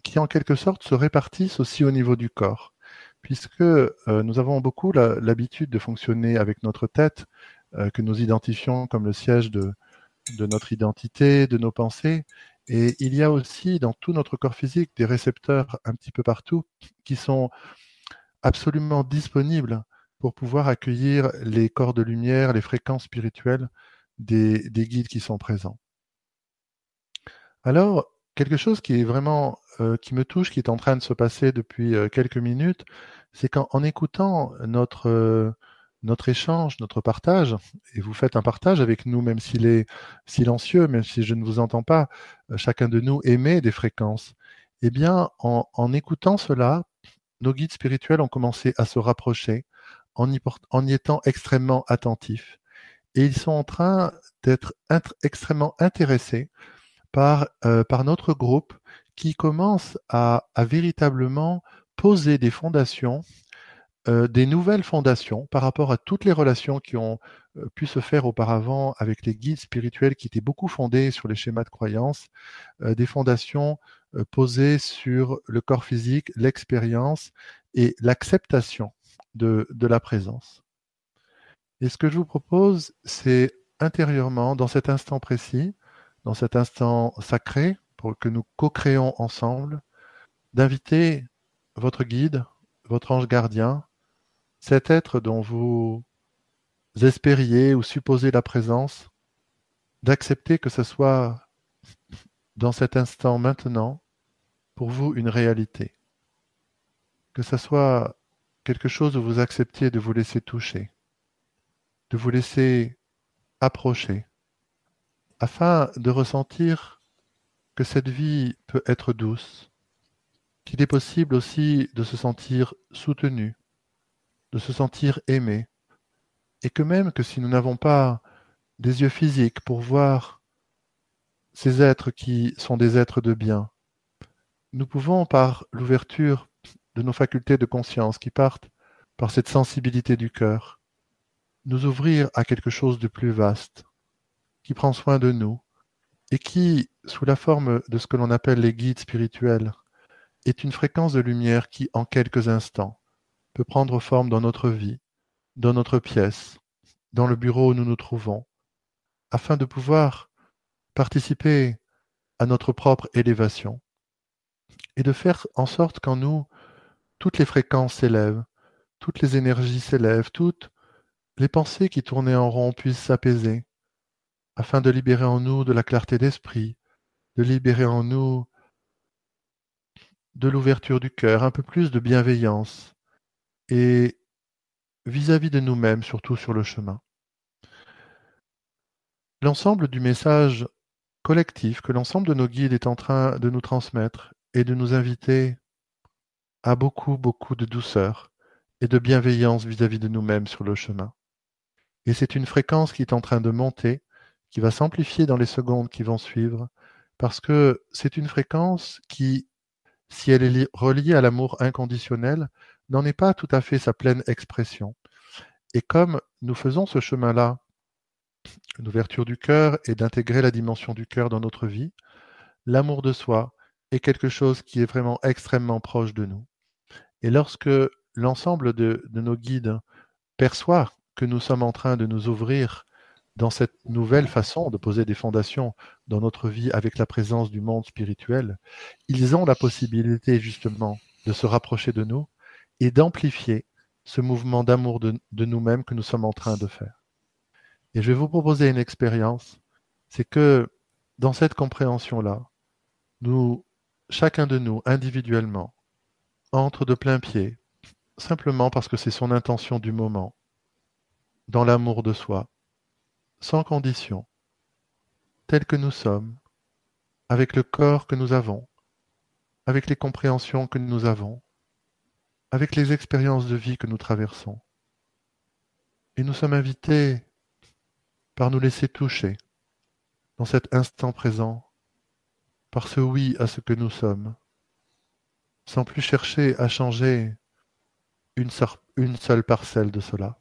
qui en quelque sorte se répartisse aussi au niveau du corps, puisque euh, nous avons beaucoup l'habitude de fonctionner avec notre tête, euh, que nous identifions comme le siège de, notre identité, de nos pensées, et il y a aussi dans tout notre corps physique des récepteurs un petit peu partout qui sont absolument disponible pour pouvoir accueillir les corps de lumière, les fréquences spirituelles des, guides qui sont présents. Alors, quelque chose qui est vraiment euh, qui me touche, qui est en train de se passer depuis euh, quelques minutes, c'est qu'en écoutant notre euh, notre échange, notre partage, et vous faites un partage avec nous, même s'il est silencieux, même si je ne vous entends pas, chacun de nous émet des fréquences. Eh bien, en, en écoutant cela, nos guides spirituels ont commencé à se rapprocher en y, en y étant extrêmement attentifs. Et ils sont en train d'être extrêmement intéressés par, euh, par notre groupe qui commence à, véritablement poser des fondations, euh, des nouvelles fondations par rapport à toutes les relations qui ont euh, pu se faire auparavant avec les guides spirituels qui étaient beaucoup fondés sur les schémas de croyance, des fondations euh, posé sur le corps physique, l'expérience et l'acceptation de la présence. Et ce que je vous propose, c'est intérieurement, dans cet instant précis, dans cet instant sacré, pour que nous co-créons ensemble, d'inviter votre guide, votre ange gardien, cet être dont vous espériez ou supposez la présence, d'accepter que ce soit dans cet instant maintenant, pour vous une réalité. Que ce soit quelque chose où vous acceptiez de vous laisser toucher, de vous laisser approcher, afin de ressentir que cette vie peut être douce, qu'il est possible aussi de se sentir soutenu, de se sentir aimé, et que même que si nous n'avons pas des yeux physiques pour voir ces êtres qui sont des êtres de bien, nous pouvons, par l'ouverture de nos facultés de conscience qui partent par cette sensibilité du cœur, nous ouvrir à quelque chose de plus vaste, qui prend soin de nous, et qui, sous la forme de ce que l'on appelle les guides spirituels, est une fréquence de lumière qui, en quelques instants, peut prendre forme dans notre vie, dans notre pièce, dans le bureau où nous nous trouvons, afin de pouvoir participer à notre propre élévation, et de faire en sorte qu'en nous, toutes les fréquences s'élèvent, toutes les énergies s'élèvent, toutes les pensées qui tournaient en rond puissent s'apaiser, afin de libérer en nous de la clarté d'esprit, de libérer en nous de l'ouverture du cœur, un peu plus de bienveillance, et vis-à-vis de nous-mêmes, surtout sur le chemin. L'ensemble du message collectif que l'ensemble de nos guides est en train de nous transmettre et de nous inviter à beaucoup, beaucoup de douceur et de bienveillance vis-à-vis de nous-mêmes sur le chemin. Et c'est une fréquence qui est en train de monter, qui va s'amplifier dans les secondes qui vont suivre, parce que c'est une fréquence qui, si elle est reliée à l'amour inconditionnel, n'en est pas tout à fait sa pleine expression. Et comme nous faisons ce chemin-là, l'ouverture du cœur et d'intégrer la dimension du cœur dans notre vie, l'amour de soi est quelque chose qui est vraiment extrêmement proche de nous. Et lorsque l'ensemble de, de nos guides perçoit que nous sommes en train de nous ouvrir dans cette nouvelle façon de poser des fondations dans notre vie avec la présence du monde spirituel, ils ont la possibilité justement de se rapprocher de nous et d'amplifier ce mouvement d'amour de, nous-mêmes que nous sommes en train de faire. Et je vais vous proposer une expérience, c'est que dans cette compréhension-là, nous, chacun de nous, individuellement, entre de plein pied, simplement parce que c'est son intention du moment, dans l'amour de soi, sans condition, tel que nous sommes, avec le corps que nous avons, avec les compréhensions que nous avons, avec les expériences de vie que nous traversons. Et nous sommes invités par nous laisser toucher dans cet instant présent, par ce oui à ce que nous sommes, sans plus chercher à changer une, seule parcelle de cela.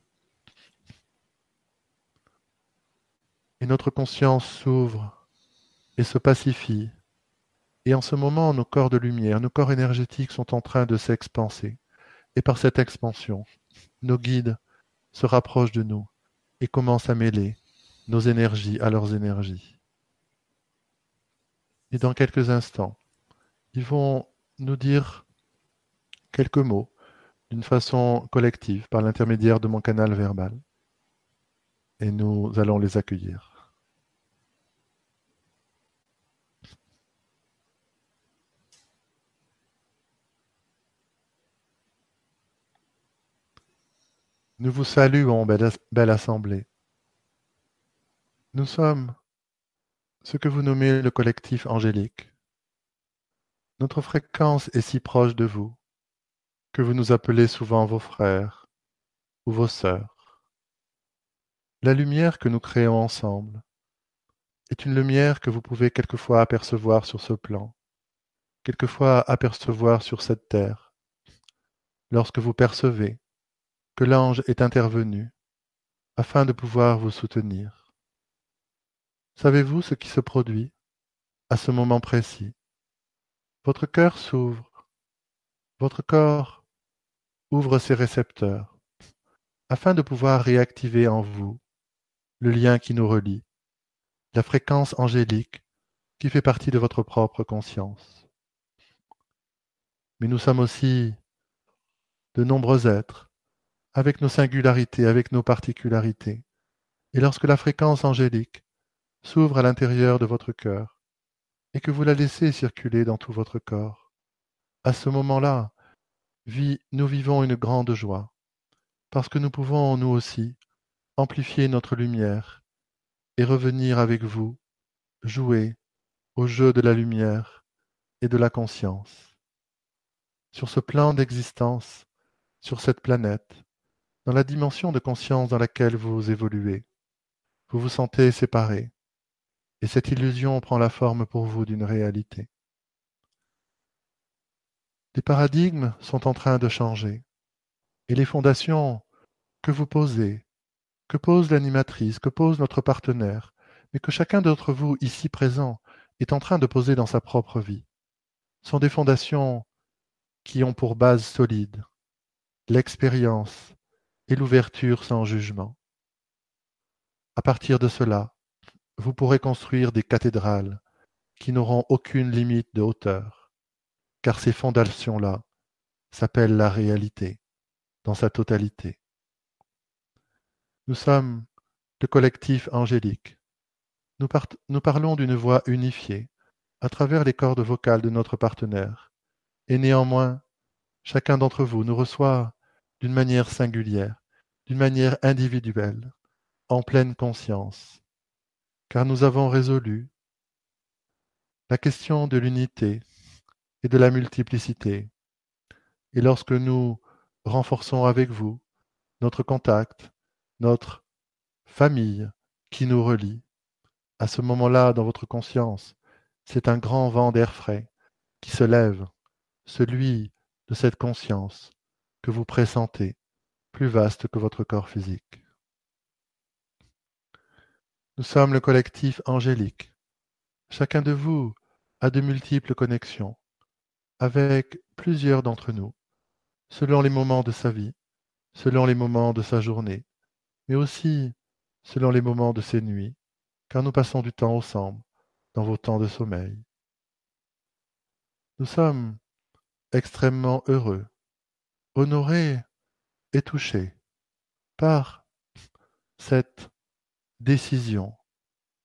Et notre conscience s'ouvre et se pacifie. Et en ce moment, nos corps de lumière, nos corps énergétiques sont en train de s'expanser. Et par cette expansion, nos guides se rapprochent de nous et commencent à mêler nos énergies à leurs énergies. Et dans quelques instants, ils vont nous dire quelques mots d'une façon collective par l'intermédiaire de mon canal verbal. Et nous allons les accueillir. Nous vous saluons, belle, assemblée. Nous sommes ce que vous nommez le collectif angélique. Notre fréquence est si proche de vous que vous nous appelez souvent vos frères ou vos sœurs. La lumière que nous créons ensemble est une lumière que vous pouvez quelquefois apercevoir sur ce plan, quelquefois apercevoir sur cette terre, lorsque vous percevez que l'ange est intervenu afin de pouvoir vous soutenir. Savez-vous ce qui se produit à ce moment précis? Votre cœur s'ouvre, votre corps ouvre ses récepteurs afin de pouvoir réactiver en vous le lien qui nous relie, la fréquence angélique qui fait partie de votre propre conscience. Mais nous sommes aussi de nombreux êtres avec nos singularités, avec nos particularités. Et lorsque la fréquence angélique s'ouvre à l'intérieur de votre cœur, et que vous la laissez circuler dans tout votre corps, à ce moment-là, nous vivons une grande joie, parce que nous pouvons, nous aussi, amplifier notre lumière et revenir avec vous, jouer au jeu de la lumière et de la conscience. Sur ce plan d'existence, sur cette planète, dans la dimension de conscience dans laquelle vous évoluez. Vous vous sentez séparé, et cette illusion prend la forme pour vous d'une réalité. Les paradigmes sont en train de changer, et les fondations que vous posez, que pose l'animatrice, que pose notre partenaire, mais que chacun d'entre vous ici présent est en train de poser dans sa propre vie, sont des fondations qui ont pour base solide l'expérience, et l'ouverture sans jugement. À partir de cela, vous pourrez construire des cathédrales qui n'auront aucune limite de hauteur, car ces fondations-là s'appellent la réalité dans sa totalité. Nous sommes le collectif angélique, Nous, nous parlons d'une voix unifiée à travers les cordes vocales de notre partenaire, et néanmoins, chacun d'entre vous nous reçoit d'une manière singulière, d'une manière individuelle, en pleine conscience, car nous avons résolu la question de l'unité et de la multiplicité. Et lorsque nous renforçons avec vous notre contact, notre famille qui nous relie, à ce moment-là dans votre conscience, c'est un grand vent d'air frais qui se lève, celui de cette conscience que vous pressentez, plus vaste que votre corps physique. Nous sommes le collectif angélique. Chacun de vous a de multiples connexions avec plusieurs d'entre nous, selon les moments de sa vie, selon les moments de sa journée, mais aussi selon les moments de ses nuits, car nous passons du temps ensemble dans vos temps de sommeil. Nous sommes extrêmement heureux, honorés et touchés par cette décision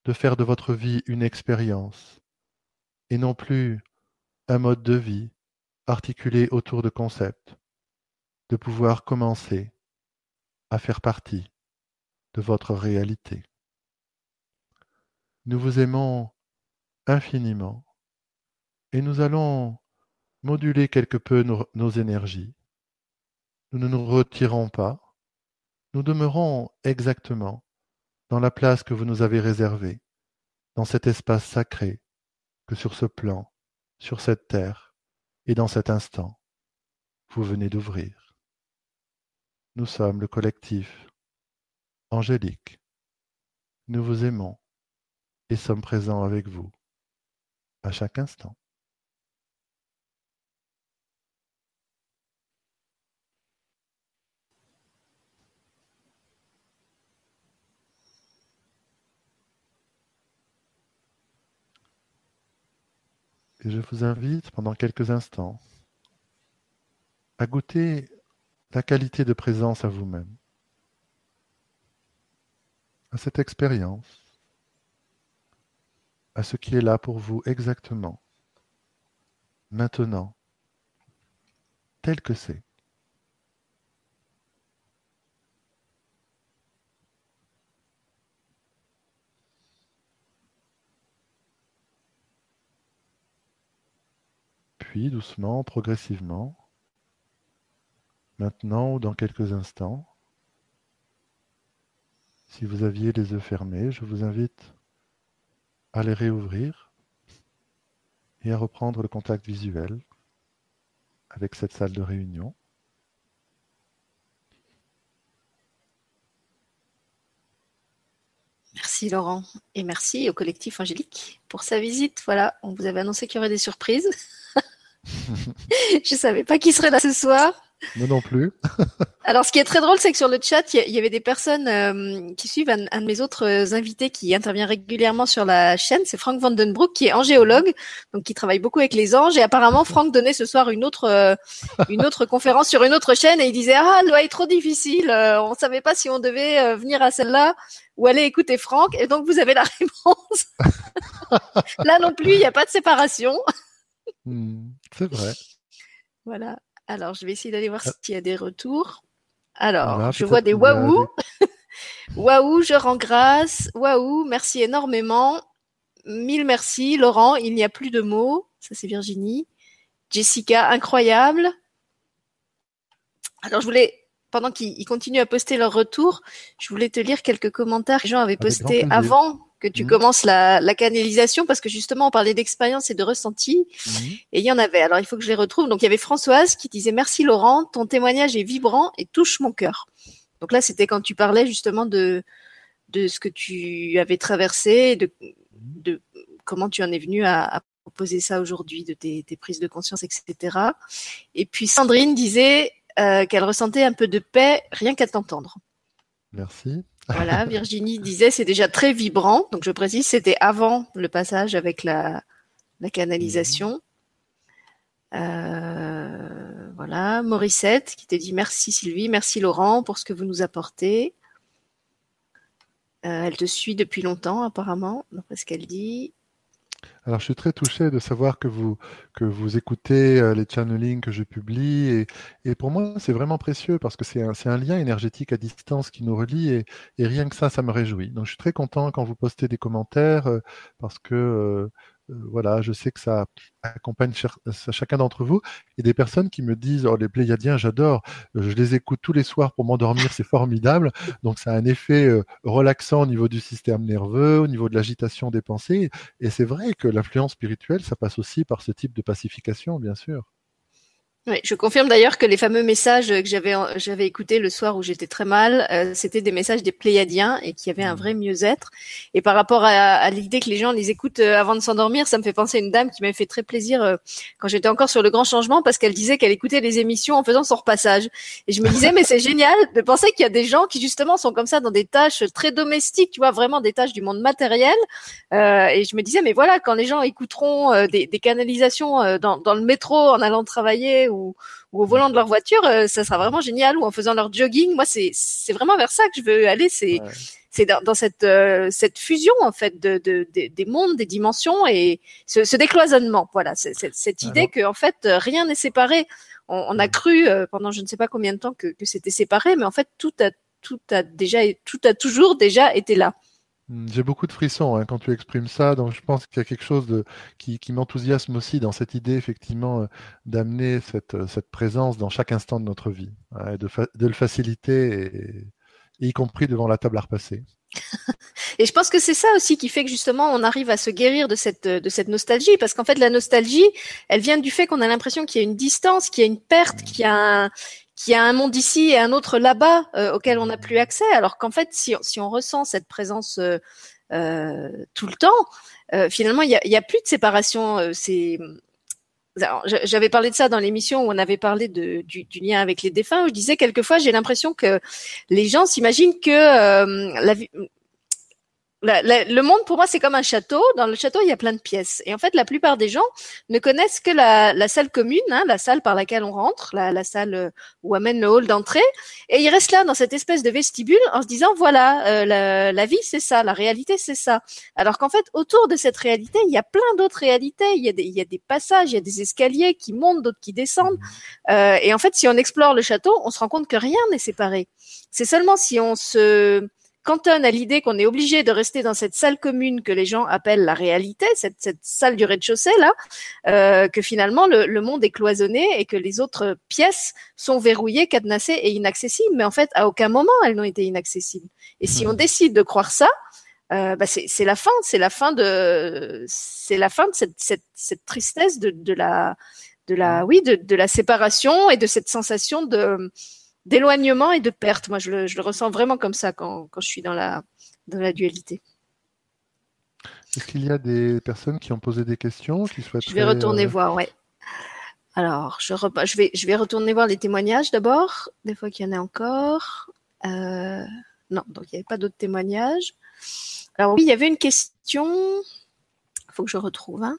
de faire de votre vie une expérience et non plus un mode de vie articulé autour de concepts, de pouvoir commencer à faire partie de votre réalité. Nous vous aimons infiniment et nous allons moduler quelque peu nos énergies. Nous ne nous retirons pas, nous demeurons exactement dans la place que vous nous avez réservée, dans cet espace sacré que sur ce plan, sur cette terre et dans cet instant, vous venez d'ouvrir. Nous sommes le collectif angélique. Nous vous aimons et sommes présents avec vous à chaque instant. Et je vous invite pendant quelques instants à goûter la qualité de présence à vous-même, à cette expérience à ce qui est là pour vous exactement, maintenant, tel que c'est. Puis doucement, progressivement, maintenant ou dans quelques instants, si vous aviez les yeux fermés, je vous invite à les réouvrir et à reprendre le contact visuel avec cette salle de réunion. Merci Laurent et merci au collectif Angélique pour sa visite. Voilà, on vous avait annoncé qu'il y aurait des surprises. [laughs] [laughs] Je savais pas qui serait là ce soir. Moi non plus. [laughs] Alors, ce qui est très drôle, c'est que sur le chat, il y avait des personnes euh, qui suivent un, de mes autres euh, invités qui intervient régulièrement sur la chaîne. C'est Frank Vandenbroek, qui est angéologue, donc qui travaille beaucoup avec les anges. Et apparemment, [laughs] Frank donnait ce soir une autre euh, une autre conférence sur une autre chaîne et il disait ah, doit être trop difficile. on savait pas si on devait venir à celle-là ou aller écouter Frank. Et donc, vous avez la réponse. Là non plus, il n'y a pas de séparation. Hmm, c'est vrai. [laughs] Voilà. Alors, je vais essayer d'aller voir s'il y a des retours. Alors, je vois des waouh. [laughs] waouh, je rends grâce. Waouh, merci énormément. Mille merci. Laurent, il n'y a plus de mots. Ça, c'est Virginie. Jessica, incroyable. Alors, je voulais, pendant qu'ils continuent à poster leur retour, je voulais te lire quelques commentaires que les gens avaient postés avant que tu mmh. commences la, la, canalisation parce que justement on parlait d'expérience et de ressenti mmh. et il y en avait. Alors il faut que je les retrouve. Donc il y avait Françoise qui disait merci Laurent, ton témoignage est vibrant et touche mon cœur. Donc là c'était quand tu parlais justement de de ce que tu avais traversé, de, de comment tu en es venu à, à proposer ça aujourd'hui, de tes, tes, prises de conscience, etc. Et puis Sandrine disait euh, qu'elle ressentait un peu de paix rien qu'à t'entendre. Merci. Voilà, Virginie disait c'est déjà très vibrant. Donc je précise, c'était avant le passage avec la, la canalisation. Euh, voilà, Morissette qui te dit merci Sylvie, merci Laurent pour ce que vous nous apportez. elle te suit depuis longtemps, apparemment, d'après ce qu'elle dit. Alors, je suis très touché de savoir que vous, que vous écoutez euh, les channelings que je publie. Et, pour moi, c'est vraiment précieux parce que c'est un, lien énergétique à distance qui nous relie. Et, rien que ça, ça me réjouit. Donc, je suis très content quand vous postez des commentaires euh, parce que euh, voilà, je sais que ça accompagne chacun d'entre vous. Et des personnes qui me disent, oh, les Pléiadiens, j'adore, euh, je les écoute tous les soirs pour m'endormir, c'est formidable. Donc ça a un effet euh, relaxant au niveau du système nerveux, au niveau de l'agitation des pensées. Et c'est vrai que l'influence spirituelle, ça passe aussi par ce type de pacification, bien sûr. Oui, je confirme d'ailleurs que les fameux messages que j'avais j'avais écoutés le soir où j'étais très mal, euh, c'était des messages des Pléiadiens et qui avaient un mmh. vrai mieux-être. Et par rapport à, à l'idée que les gens les écoutent euh, avant de s'endormir, ça me fait penser à une dame qui m'avait fait très plaisir euh, quand j'étais encore sur le Grand Changement parce qu'elle disait qu'elle écoutait les émissions en faisant son repassage. Et je me disais mais c'est génial de penser qu'il y a des gens qui justement sont comme ça dans des tâches très domestiques, tu vois vraiment des tâches du monde matériel. et je me disais mais voilà quand les gens écouteront des, des, canalisations dans, dans le métro en allant travailler ou, au volant de leur voiture, euh, ça sera vraiment génial. Ou en faisant leur jogging. Moi, c'est c'est vraiment vers ça que je veux aller. C'est c'est dans, cette euh, cette fusion en fait de, de, des mondes, des dimensions et ce, décloisonnement. Voilà, c'est cette idée que en fait rien n'est séparé. On, a cru euh, pendant je ne sais pas combien de temps que, que c'était séparé, mais en fait tout a tout a déjà tout a toujours déjà été là. Hmm, j'ai beaucoup de frissons hein, quand tu exprimes ça, donc je pense qu'il y a quelque chose de, qui, qui m'enthousiasme aussi dans cette idée effectivement euh, d'amener cette, euh, cette, présence dans chaque instant de notre vie, hein, de, de, le faciliter, et, y compris devant la table à repasser. [laughs] et je pense que c'est ça aussi qui fait que justement on arrive à se guérir de cette de cette nostalgie parce qu'en fait la nostalgie elle vient du fait qu'on a l'impression qu'il y a une distance, qu'il y a une perte, qu'il y a un, qu'il y a un monde ici et un autre là-bas euh, auquel on n'a plus accès, alors qu'en fait, si, si, on ressent cette présence euh, euh tout le temps, euh, finalement, il n'y a, a, plus de séparation. c'est j'avais parlé de ça dans l'émission où on avait parlé de, du, du, lien avec les défunts. Où je disais quelquefois, j'ai l'impression que les gens s'imaginent que la vie, le monde pour moi c'est comme un château. Dans le château il y a plein de pièces et en fait la plupart des gens ne connaissent que la, la salle commune, hein, la salle par laquelle on rentre, la, la, salle euh, où amène le hall d'entrée et ils restent là dans cette espèce de vestibule en se disant voilà euh, la, la, vie c'est ça, la réalité c'est ça. Alors qu'en fait autour de cette réalité il y a plein d'autres réalités, il y a des, il y a des passages, il y a des escaliers qui montent, d'autres qui descendent euh, et en fait si on explore le château on se rend compte que rien n'est séparé. C'est seulement si on se cantonne à l'idée qu'on est obligé de rester dans cette salle commune que les gens appellent la réalité, cette, cette salle du rez-de-chaussée là, euh, que finalement le, le, monde est cloisonné et que les autres pièces sont verrouillées, cadenassées et inaccessibles. Mais en fait, à aucun moment elles n'ont été inaccessibles. Et si on décide de croire ça, euh, bah c'est la fin, c'est la fin de, c'est la fin de cette, cette, cette tristesse de, de la, de la, oui, de, de la séparation et de cette sensation de d'éloignement et de perte. Moi, je le, je le, ressens vraiment comme ça quand, quand je suis dans la, dans la dualité. Est-ce qu'il y a des personnes qui ont posé des questions qui Je vais retourner euh, voir, ouais. Alors, je, je, vais, je vais retourner voir les témoignages d'abord, des fois qu'il y en a encore. Euh... Non, donc il n'y avait pas d'autres témoignages. Alors oui, il y avait une question. Il faut que je retrouve. Hein.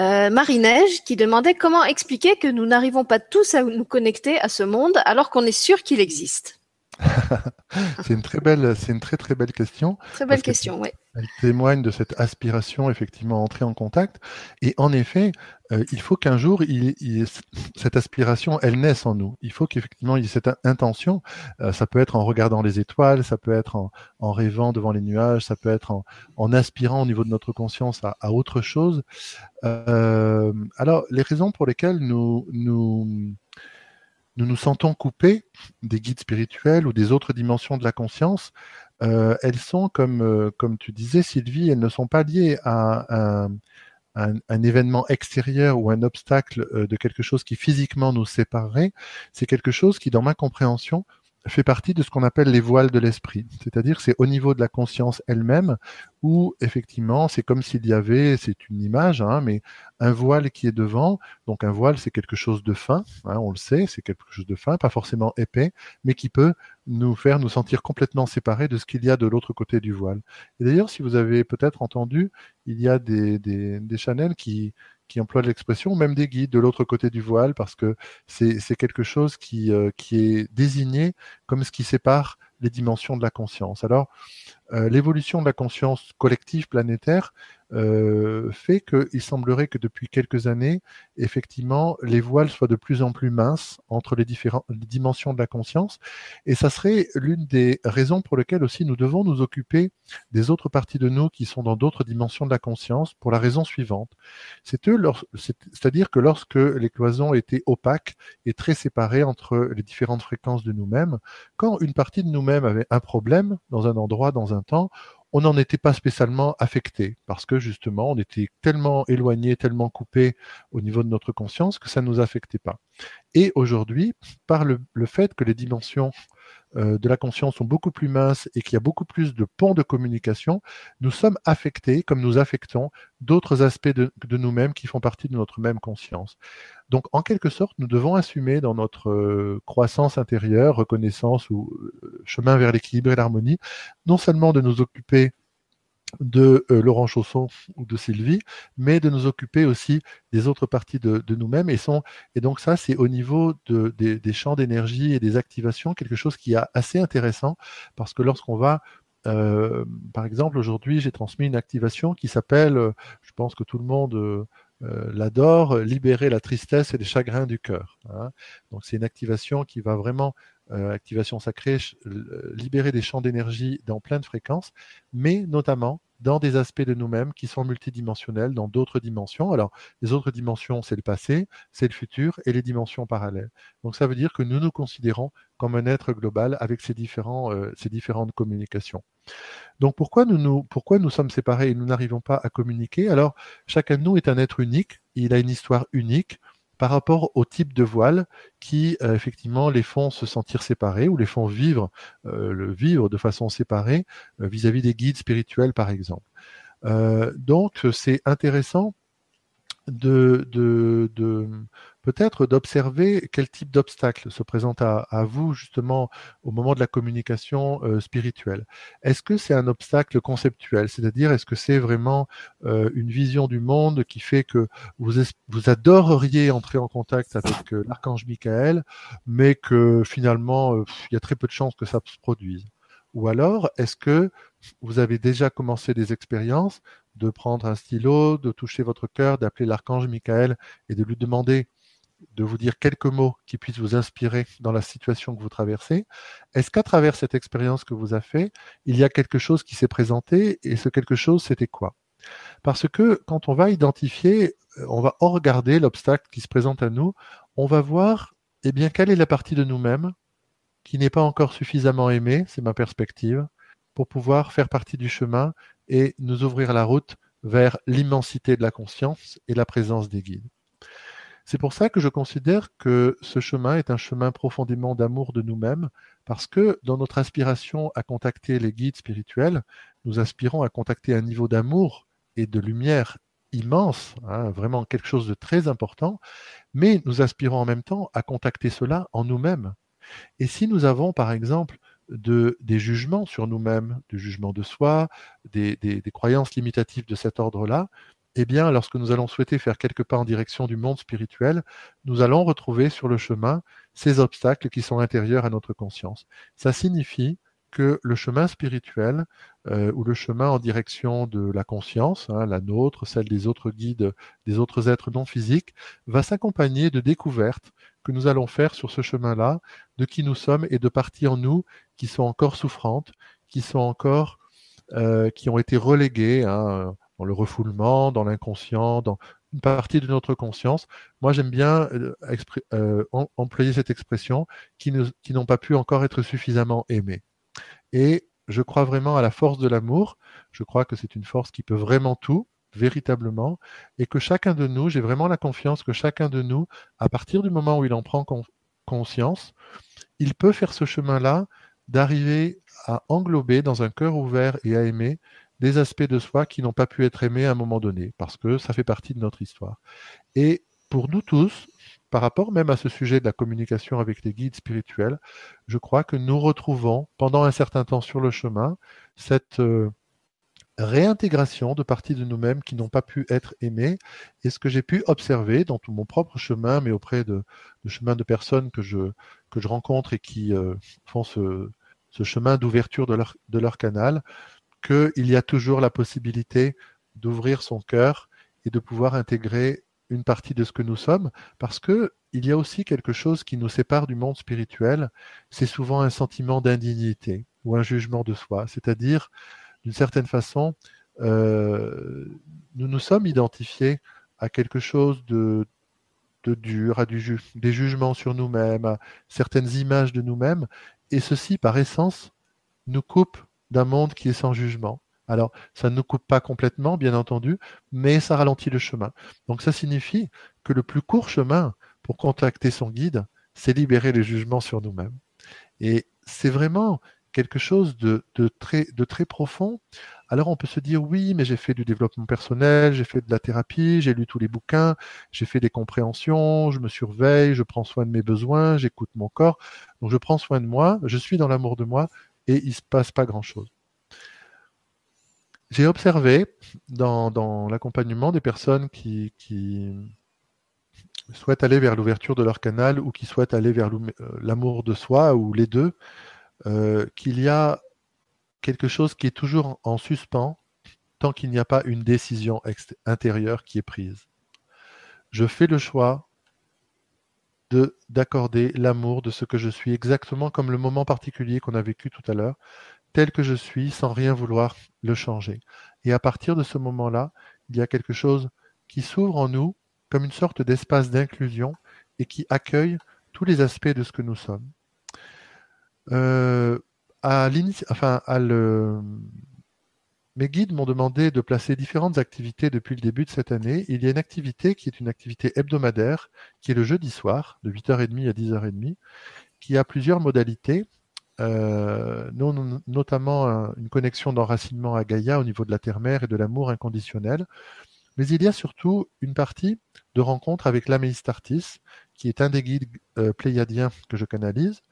Euh, Marie-Neige qui demandait comment expliquer que nous n'arrivons pas tous à nous connecter à ce monde alors qu'on est sûr qu'il existe. [laughs] c'est une très belle, c'est une très très belle question. Très belle question, oui. Elle témoigne de cette aspiration effectivement à entrer en contact. Et en effet, euh, il faut qu'un jour, il, il, cette aspiration, elle naisse en nous. Il faut qu'effectivement il y ait cette intention. Euh, ça peut être en regardant les étoiles, ça peut être en, en rêvant devant les nuages, ça peut être en, en aspirant au niveau de notre conscience à, à autre chose. Euh, alors, les raisons pour lesquelles nous nous nous nous sentons coupés des guides spirituels ou des autres dimensions de la conscience, euh, elles sont, comme, euh, comme tu disais, Sylvie, elles ne sont pas liées à un événement extérieur ou un obstacle euh, de quelque chose qui physiquement nous séparerait. C'est quelque chose qui, dans ma compréhension, fait partie de ce qu'on appelle les voiles de l'esprit. C'est-à-dire c'est au niveau de la conscience elle-même où effectivement c'est comme s'il y avait, c'est une image, hein, mais un voile qui est devant. Donc un voile c'est quelque chose de fin, hein, on le sait, c'est quelque chose de fin, pas forcément épais, mais qui peut nous faire nous sentir complètement séparés de ce qu'il y a de l'autre côté du voile. Et d'ailleurs, si vous avez peut-être entendu, il y a des, des, des qui emploie l'expression, même des guides de l'autre côté du voile, parce que c'est quelque chose euh, qui est désigné comme ce qui sépare les dimensions de la conscience. Alors, l'évolution de la conscience collective planétaire euh, fait qu'il semblerait que depuis quelques années, effectivement, les voiles soient de plus en plus minces entre les différentes dimensions de la conscience. Et ça serait l'une des raisons pour lesquelles aussi nous devons nous occuper des autres parties de nous qui sont dans d'autres dimensions de la conscience pour la raison suivante. C'est-à-dire que lorsque les cloisons étaient opaques et très séparées entre les différentes fréquences de nous-mêmes, quand une partie de nous-mêmes avait un problème dans un endroit, dans un temps, on n'en était pas spécialement affecté parce que justement on était tellement éloigné, tellement coupé au niveau de notre conscience que ça ne nous affectait pas. Et aujourd'hui, par le, fait que les dimensions de la conscience sont beaucoup plus minces et qu'il y a beaucoup plus de ponts de communication, nous sommes affectés comme nous affectons d'autres aspects de, nous-mêmes qui font partie de notre même conscience. Donc, en quelque sorte, nous devons assumer dans notre euh, croissance intérieure, reconnaissance ou euh, chemin vers l'équilibre et l'harmonie, non seulement de nous occuper de euh, Laurent Chausson ou de Sylvie, mais de nous occuper aussi des autres parties de, nous-mêmes. Et, donc ça, c'est au niveau des, champs d'énergie et des activations, quelque chose qui est assez intéressant, parce que lorsqu'on va euh, par exemple, aujourd'hui, j'ai transmis une activation qui s'appelle, euh, je pense que tout le monde l'adore, libérer la tristesse et les chagrins du cœur. Hein. Donc c'est une activation qui va vraiment activation sacrée, euh, libérer des champs d'énergie dans plein de fréquences, mais notamment dans des aspects de nous-mêmes qui sont multidimensionnels, dans d'autres dimensions. Alors, les autres dimensions, c'est le passé, c'est le futur et les dimensions parallèles. Donc, ça veut dire que nous nous considérons comme un être global avec ces, euh, différentes communications. Donc, pourquoi nous, nous, pourquoi nous sommes séparés et nous n'arrivons pas à communiquer? Alors, chacun de nous est un être unique, il a une histoire unique par rapport au type de voile qui euh, effectivement les font se sentir séparés ou les font vivre euh, de façon séparée euh, vis-à-vis des guides spirituels par exemple. donc c'est intéressant de peut-être d'observer quel type d'obstacle se présente à, vous justement au moment de la communication euh, spirituelle. Est-ce que c'est un obstacle conceptuel, c'est-à-dire est-ce que c'est vraiment euh, une vision du monde qui fait que vous, adoreriez entrer en contact avec euh, l'archange Michael, mais que finalement il y a très peu de chances que ça se produise? Ou alors est-ce que vous avez déjà commencé des expériences de prendre un stylo, de toucher votre cœur, d'appeler l'archange Michael et de lui demander de vous dire quelques mots qui puissent vous inspirer dans la situation que vous traversez. Est-ce qu'à travers cette expérience que vous avez fait, il y a quelque chose qui s'est présenté et ce quelque chose, c'était quoi? Parce que quand on va identifier, euh, on va regarder l'obstacle qui se présente à nous, on va voir, eh bien, quelle est la partie de nous-mêmes qui n'est pas encore suffisamment aimée, c'est ma perspective, pour pouvoir faire partie du chemin et nous ouvrir la route vers l'immensité de la conscience et la présence des guides. C'est pour ça que je considère que ce chemin est un chemin profondément d'amour de nous-mêmes, parce que dans notre aspiration à contacter les guides spirituels, nous aspirons à contacter un niveau d'amour et de lumière immense, hein, vraiment quelque chose de très important, mais nous aspirons en même temps à contacter cela en nous-mêmes. Et si nous avons, par exemple, de, des jugements sur nous-mêmes, du jugement de soi, des, croyances limitatives de cet ordre-là, eh bien, lorsque nous allons souhaiter faire quelques pas en direction du monde spirituel, nous allons retrouver sur le chemin ces obstacles qui sont intérieurs à notre conscience. Ça signifie que le chemin spirituel euh, ou le chemin en direction de la conscience, hein, la nôtre, celle des autres guides, des autres êtres non physiques, va s'accompagner de découvertes que nous allons faire sur ce chemin-là, de qui nous sommes et de parties en nous qui sont encore souffrantes, qui sont encore, euh, qui ont été reléguées hein, le refoulement, dans l'inconscient, dans une partie de notre conscience. Moi, j'aime bien euh, euh, employer cette expression qui, n'ont pas pu encore être suffisamment aimées. Et je crois vraiment à la force de l'amour. Je crois que c'est une force qui peut vraiment tout véritablement, et que chacun de nous, j'ai vraiment la confiance que chacun de nous, à partir du moment où il en prend conscience, il peut faire ce chemin-là d'arriver à englober dans un cœur ouvert et à aimer des aspects de soi qui n'ont pas pu être aimés à un moment donné, parce que ça fait partie de notre histoire. Et pour nous tous, par rapport même à ce sujet de la communication avec les guides spirituels, je crois que nous retrouvons pendant un certain temps sur le chemin cette euh, réintégration de parties de nous-mêmes qui n'ont pas pu être aimées. Et ce que j'ai pu observer dans tout mon propre chemin, mais auprès de, chemins de personnes que je, rencontre et qui euh, font ce, chemin d'ouverture de leur canal, qu'il y a toujours la possibilité d'ouvrir son cœur et de pouvoir intégrer une partie de ce que nous sommes, parce que il y a aussi quelque chose qui nous sépare du monde spirituel, c'est souvent un sentiment d'indignité ou un jugement de soi, c'est-à-dire, d'une certaine façon, euh, nous nous sommes identifiés à quelque chose de, dur, à des jugements sur nous-mêmes, à certaines images de nous-mêmes, et ceci, par essence, nous coupe d'un monde qui est sans jugement. Alors, ça ne nous coupe pas complètement, bien entendu, mais ça ralentit le chemin. Donc, ça signifie que le plus court chemin pour contacter son guide, c'est libérer les jugements sur nous-mêmes. Et c'est vraiment quelque chose de, très, de très profond. Alors on peut se dire oui, mais j'ai fait du développement personnel, j'ai fait de la thérapie, j'ai lu tous les bouquins, j'ai fait des compréhensions, je me surveille, je prends soin de mes besoins, j'écoute mon corps, donc je prends soin de moi, je suis dans l'amour de moi et il se passe pas grand-chose. J'ai observé dans, l'accompagnement des personnes qui, souhaitent aller vers l'ouverture de leur canal ou qui souhaitent aller vers euh, l'amour de soi ou les deux, euh, qu'il y a quelque chose qui est toujours en suspens tant qu'il n'y a pas une décision intérieure qui est prise. Je fais le choix de d'accorder l'amour de ce que je suis exactement comme le moment particulier qu'on a vécu tout à l'heure, tel que je suis sans rien vouloir le changer. Et à partir de ce moment-là, il y a quelque chose qui s'ouvre en nous comme une sorte d'espace d'inclusion et qui accueille tous les aspects de ce que nous sommes. Euh, enfin. Mes guides m'ont demandé de placer différentes activités depuis le début de cette année. Il y a une activité qui est une activité hebdomadaire, qui est le jeudi soir, de 8h30 à 10h30, qui a plusieurs modalités. Euh, notamment une connexion d'enracinement à Gaïa au niveau de la terre-mère et de l'amour inconditionnel. Mais il y a surtout une partie de rencontre avec l'Améistartis, qui est un des guides euh, pléiadiens que je canalise,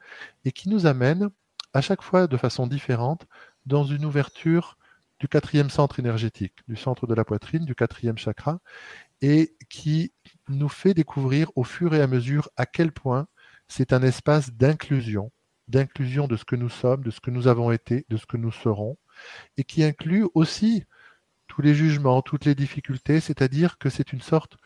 et qui nous amène à chaque fois de façon différente dans une ouverture du quatrième centre énergétique, du centre de la poitrine, du quatrième chakra, et qui nous fait découvrir au fur et à mesure à quel point c'est un espace d'inclusion, d'inclusion de ce que nous sommes, de ce que nous avons été, de ce que nous serons, et qui inclut aussi tous les jugements, toutes les difficultés, c'est-à-dire que c'est une sorte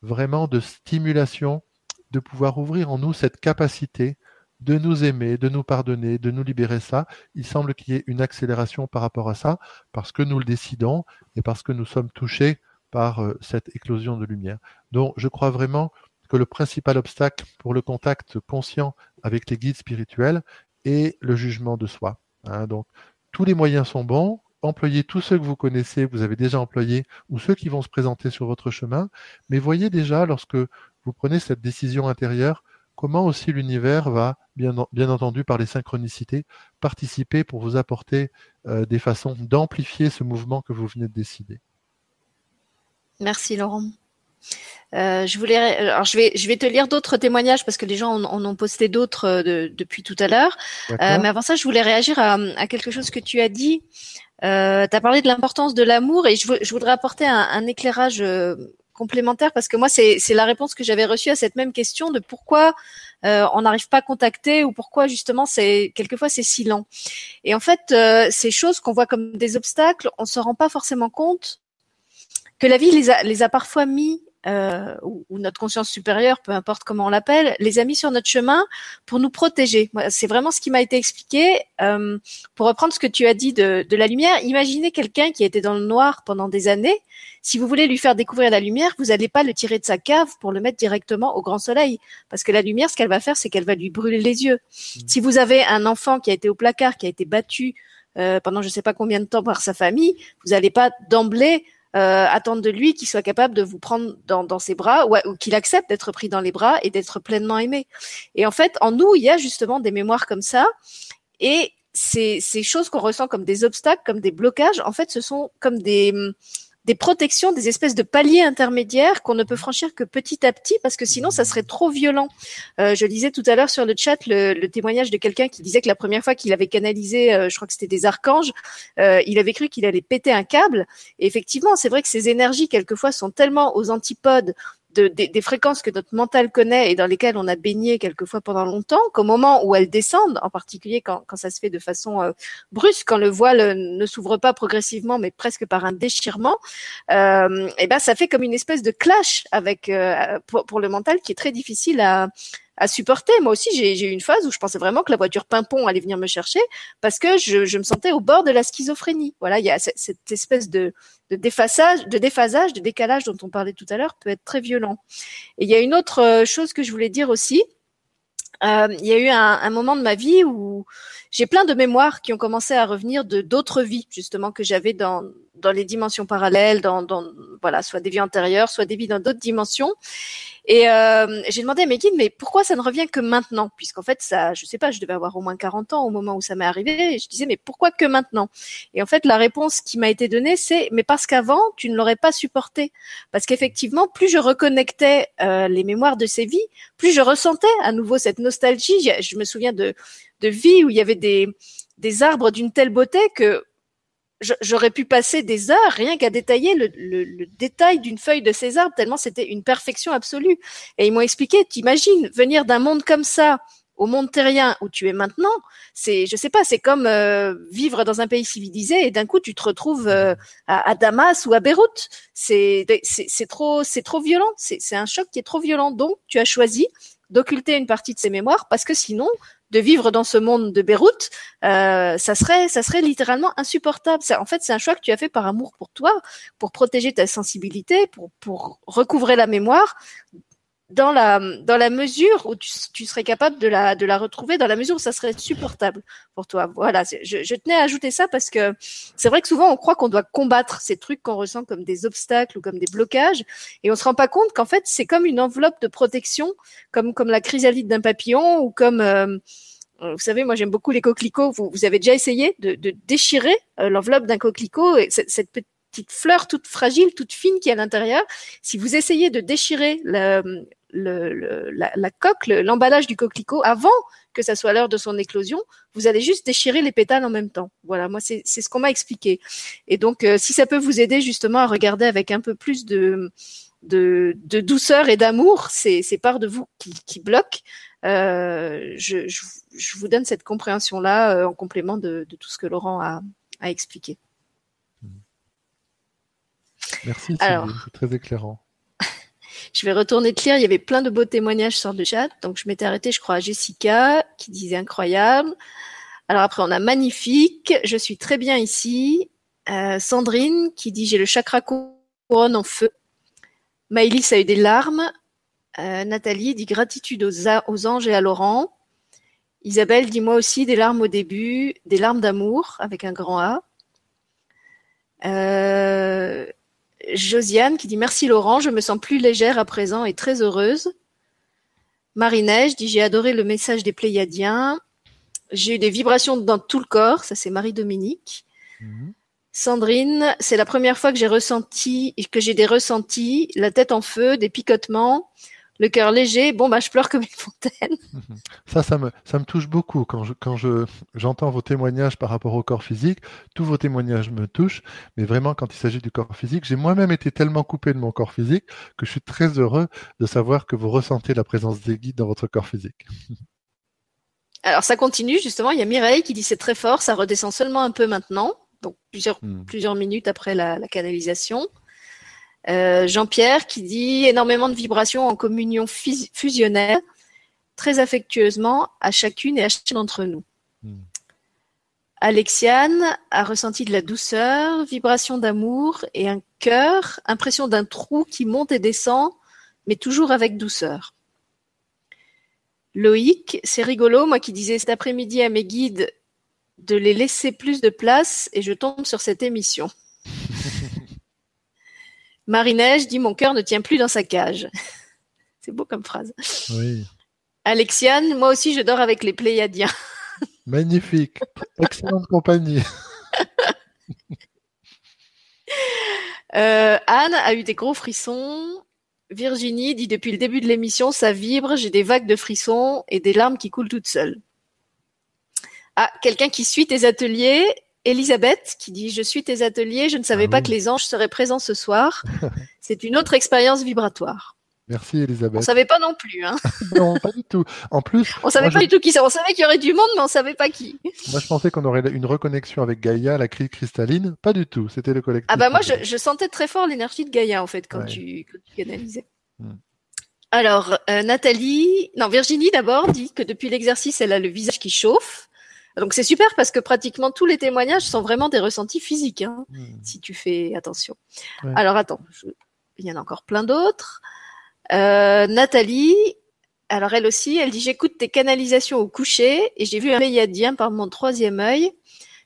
vraiment de stimulation de pouvoir ouvrir en nous cette capacité de nous aimer, de nous pardonner, de nous libérer ça. Il semble qu'il y ait une accélération par rapport à ça, parce que nous le décidons et parce que nous sommes touchés par euh, cette éclosion de lumière. Donc je crois vraiment que le principal obstacle pour le contact conscient avec les guides spirituels est le jugement de soi. Hein. donc, tous les moyens sont bons. Employez tous ceux que vous connaissez, vous avez déjà employés, ou ceux qui vont se présenter sur votre chemin. Mais voyez déjà, lorsque vous prenez cette décision intérieure, comment aussi l'univers va, bien, bien, entendu par les synchronicités, participer pour vous apporter euh, des façons d'amplifier ce mouvement que vous venez de décider? Merci Laurent. Euh, je voulais, alors je vais, je vais te lire d'autres témoignages parce que les gens en, ont posté d'autres euh, depuis tout à l'heure. Euh, mais avant ça, je voulais réagir à, à, quelque chose que tu as dit. Euh, tu as parlé de l'importance de l'amour et je, je, voudrais apporter un, un éclairage complémentaire parce que moi, c'est la réponse que j'avais reçue à cette même question de pourquoi on n'arrive pas à contacter ou pourquoi justement c'est quelquefois c'est si lent. Et en fait, ces choses qu'on voit comme des obstacles, on se rend pas forcément compte que la vie les a, les a parfois mis euh, ou, notre conscience supérieure, peu importe comment on l'appelle, les a mis sur notre chemin pour nous protéger. C'est vraiment ce qui m'a été expliqué. Euh, pour reprendre ce que tu as dit de, de la lumière, imaginez quelqu'un qui a été dans le noir pendant des années. Si vous voulez lui faire découvrir la lumière, vous n'allez pas le tirer de sa cave pour le mettre directement au grand soleil, parce que la lumière, ce qu'elle va faire, c'est qu'elle va lui brûler les yeux. Mmh. Si vous avez un enfant qui a été au placard, qui a été battu euh, pendant je ne sais pas combien de temps par sa famille, vous n'allez pas d'emblée euh, de lui qu'il soit capable de vous prendre dans, dans ses bras ou, ou qu'il accepte d'être pris dans les bras et d'être pleinement aimé. Et en fait, en nous, il y a justement des mémoires comme ça. Et ces, ces choses qu'on ressent comme des obstacles, comme des blocages, en fait, ce sont comme des des protections, des espèces de paliers intermédiaires qu'on ne peut franchir que petit à petit parce que sinon ça serait trop violent. Euh, je lisais tout à l'heure sur le chat le, témoignage de quelqu'un qui disait que la première fois qu'il avait canalisé, euh, je crois que c'était des archanges, euh, il avait cru qu'il allait péter un câble. Et effectivement, c'est vrai que ces énergies quelquefois sont tellement aux antipodes de, des, fréquences que notre mental connaît et dans lesquelles on a baigné quelquefois pendant longtemps, qu'au moment où elles descendent, en particulier quand, quand ça se fait de façon euh, brusque, quand le voile ne s'ouvre pas progressivement, mais presque par un déchirement, euh, et eh ben ça fait comme une espèce de clash avec euh, pour, pour, le mental qui est très difficile à, à supporter. Moi aussi, j'ai eu une phase où je pensais vraiment que la voiture pimpon allait venir me chercher parce que je, je me sentais au bord de la schizophrénie. Voilà, il y a cette, espèce de, de déphasage, de déphasage, de décalage dont on parlait tout à l'heure peut être très violent. Et il y a une autre euh, chose que je voulais dire aussi. Euh, il y a eu un, un, moment de ma vie où j'ai plein de mémoires qui ont commencé à revenir de d'autres vies justement que j'avais dans dans les dimensions parallèles, dans, dans voilà soit des vies antérieures, soit des vies dans d'autres dimensions. Et euh, j'ai demandé à mes guides, mais pourquoi ça ne revient que maintenant? Puisqu'en fait, ça, je sais pas, je devais avoir au moins 40 ans au moment où ça m'est arrivé. Je disais, mais pourquoi que maintenant? Et en fait, la réponse qui m'a été donnée, c'est, mais parce qu'avant, tu ne l'aurais pas supporté. Parce qu'effectivement, plus je reconnectais euh, les mémoires de ces vies, plus je ressentais à nouveau cette nostalgie. Je me souviens de, de vies où il y avait des, des arbres d'une telle beauté que j'aurais pu passer des heures rien qu'à détailler le, le, le détail d'une feuille de ces arbres, tellement c'était une perfection absolue. Et ils m'ont expliqué, t'imagines, venir d'un monde comme ça au monde terrien où tu es maintenant, c'est, je sais pas, c'est comme euh, vivre dans un pays civilisé et d'un coup tu te retrouves euh, à, à, Damas ou à Beyrouth. C'est, c'est, trop, c'est trop violent. C'est, c'est un choc qui est trop violent. Donc tu as choisi d'occulter une partie de ses mémoires parce que sinon de vivre dans ce monde de Beyrouth, euh, ça serait, ça serait littéralement insupportable. en fait, c'est un choix que tu as fait par amour pour toi, pour protéger ta sensibilité, pour, pour recouvrer la mémoire dans la dans la mesure où tu, serais capable de la de la retrouver dans la mesure où ça serait supportable pour toi voilà je, je tenais à ajouter ça parce que c'est vrai que souvent on croit qu'on doit combattre ces trucs qu'on ressent comme des obstacles ou comme des blocages et on se rend pas compte qu'en fait c'est comme une enveloppe de protection comme comme la chrysalide d'un papillon ou comme euh, vous savez, moi j'aime beaucoup les coquelicots. Vous, vous avez déjà essayé de, de déchirer euh, l'enveloppe d'un coquelicot et cette, cette petite fleur toute fragile, toute fine qui est à l'intérieur. Si vous essayez de déchirer le, la, la, coque, l'emballage du coquelicot avant que ça soit l'heure de son éclosion, vous allez juste déchirer les pétales en même temps. Voilà, moi c'est ce qu'on m'a expliqué. Et donc, euh, si ça peut vous aider justement à regarder avec un peu plus de de, de douceur et d'amour ces, ces parts de vous qui, qui bloquent, euh, je, je, je, vous donne cette compréhension là euh, en complément de, de, tout ce que Laurent a, a expliqué. Merci, c'est très éclairant. Je vais retourner te lire. Il y avait plein de beaux témoignages sur le chat. Donc, je m'étais arrêtée, je crois, à Jessica, qui disait incroyable. Alors après, on a magnifique. Je suis très bien ici. Euh, Sandrine, qui dit j'ai le chakra couronne en feu. Maëlys a eu des larmes. Euh, Nathalie dit gratitude aux, aux, anges et à Laurent. Isabelle dit moi aussi des larmes au début, des larmes d'amour avec un grand A. Euh, Josiane qui dit merci Laurent, je me sens plus légère à présent et très heureuse. Marie-Neige dit j'ai adoré le message des Pléiadiens. J'ai eu des vibrations dans tout le corps, ça c'est Marie-Dominique. Mhm. Sandrine, c'est la première fois que j'ai ressenti, que j'ai des ressentis, la tête en feu, des picotements le cœur léger, bon bah je pleure comme une fontaine. [laughs] Ça, ça me, ça me touche beaucoup quand je, quand je, j'entends vos témoignages par rapport au corps physique. Tous vos témoignages me touchent, mais vraiment quand il s'agit du corps physique, j'ai moi-même été tellement coupé de mon corps physique que je suis très heureux de savoir que vous ressentez la présence des guides dans votre corps physique. [laughs] Alors ça continue justement. Il y a Mireille qui dit c'est très fort, ça redescend seulement un peu maintenant, donc plusieurs hmm. plusieurs minutes après la, la canalisation. Euh, Jean-Pierre qui dit énormément de vibrations en communion fusionnelle, très affectueusement à chacune et à chacun d'entre nous. Hmm. Alexiane a ressenti de la douceur, vibration d'amour et un cœur, impression d'un trou qui monte et descend, mais toujours avec douceur. Loïc, c'est rigolo, moi qui disais cet après-midi à mes guides de les laisser plus de place et je tombe sur cette émission. [laughs] Marie-Neige dit Mon cœur ne tient plus dans sa cage. [laughs] C'est beau comme phrase. Oui. Alexiane, moi aussi je dors avec les Pléiadiens. [laughs] Magnifique. Excellente compagnie. [laughs] Euh, Anne a eu des gros frissons. Virginie dit depuis le début de l'émission, ça vibre, j'ai des vagues de frissons et des larmes qui coulent toutes seules. Ah, quelqu'un qui suit tes ateliers Elisabeth qui dit Je suis tes ateliers, je ne savais ah pas que les anges seraient présents ce soir. [laughs] C'est une autre expérience vibratoire. Merci Elisabeth. On savait pas non plus. Hein. [laughs] non, pas du tout. En plus, on savait pas du tout qui c'est. On savait qu'il y aurait du monde, mais on savait pas qui. [laughs] Moi, je pensais qu'on aurait une reconnexion avec Gaïa, la crise cristalline. Pas du tout. C'était le collectif. Ah bah moi, je, sentais très fort l'énergie de Gaïa en fait quand, tu, quand tu canalisais. Hmm. Alors, euh, Nathalie, non, Virginie d'abord dit que depuis l'exercice, elle a le visage qui chauffe. Donc c'est super parce que pratiquement tous les témoignages sont vraiment des ressentis physiques, hein, hmm. si tu fais attention. Alors attends, il y en a encore plein d'autres. Euh, Nathalie, alors elle aussi, elle dit j'écoute tes canalisations au coucher et j'ai vu un pléiadien par mon troisième œil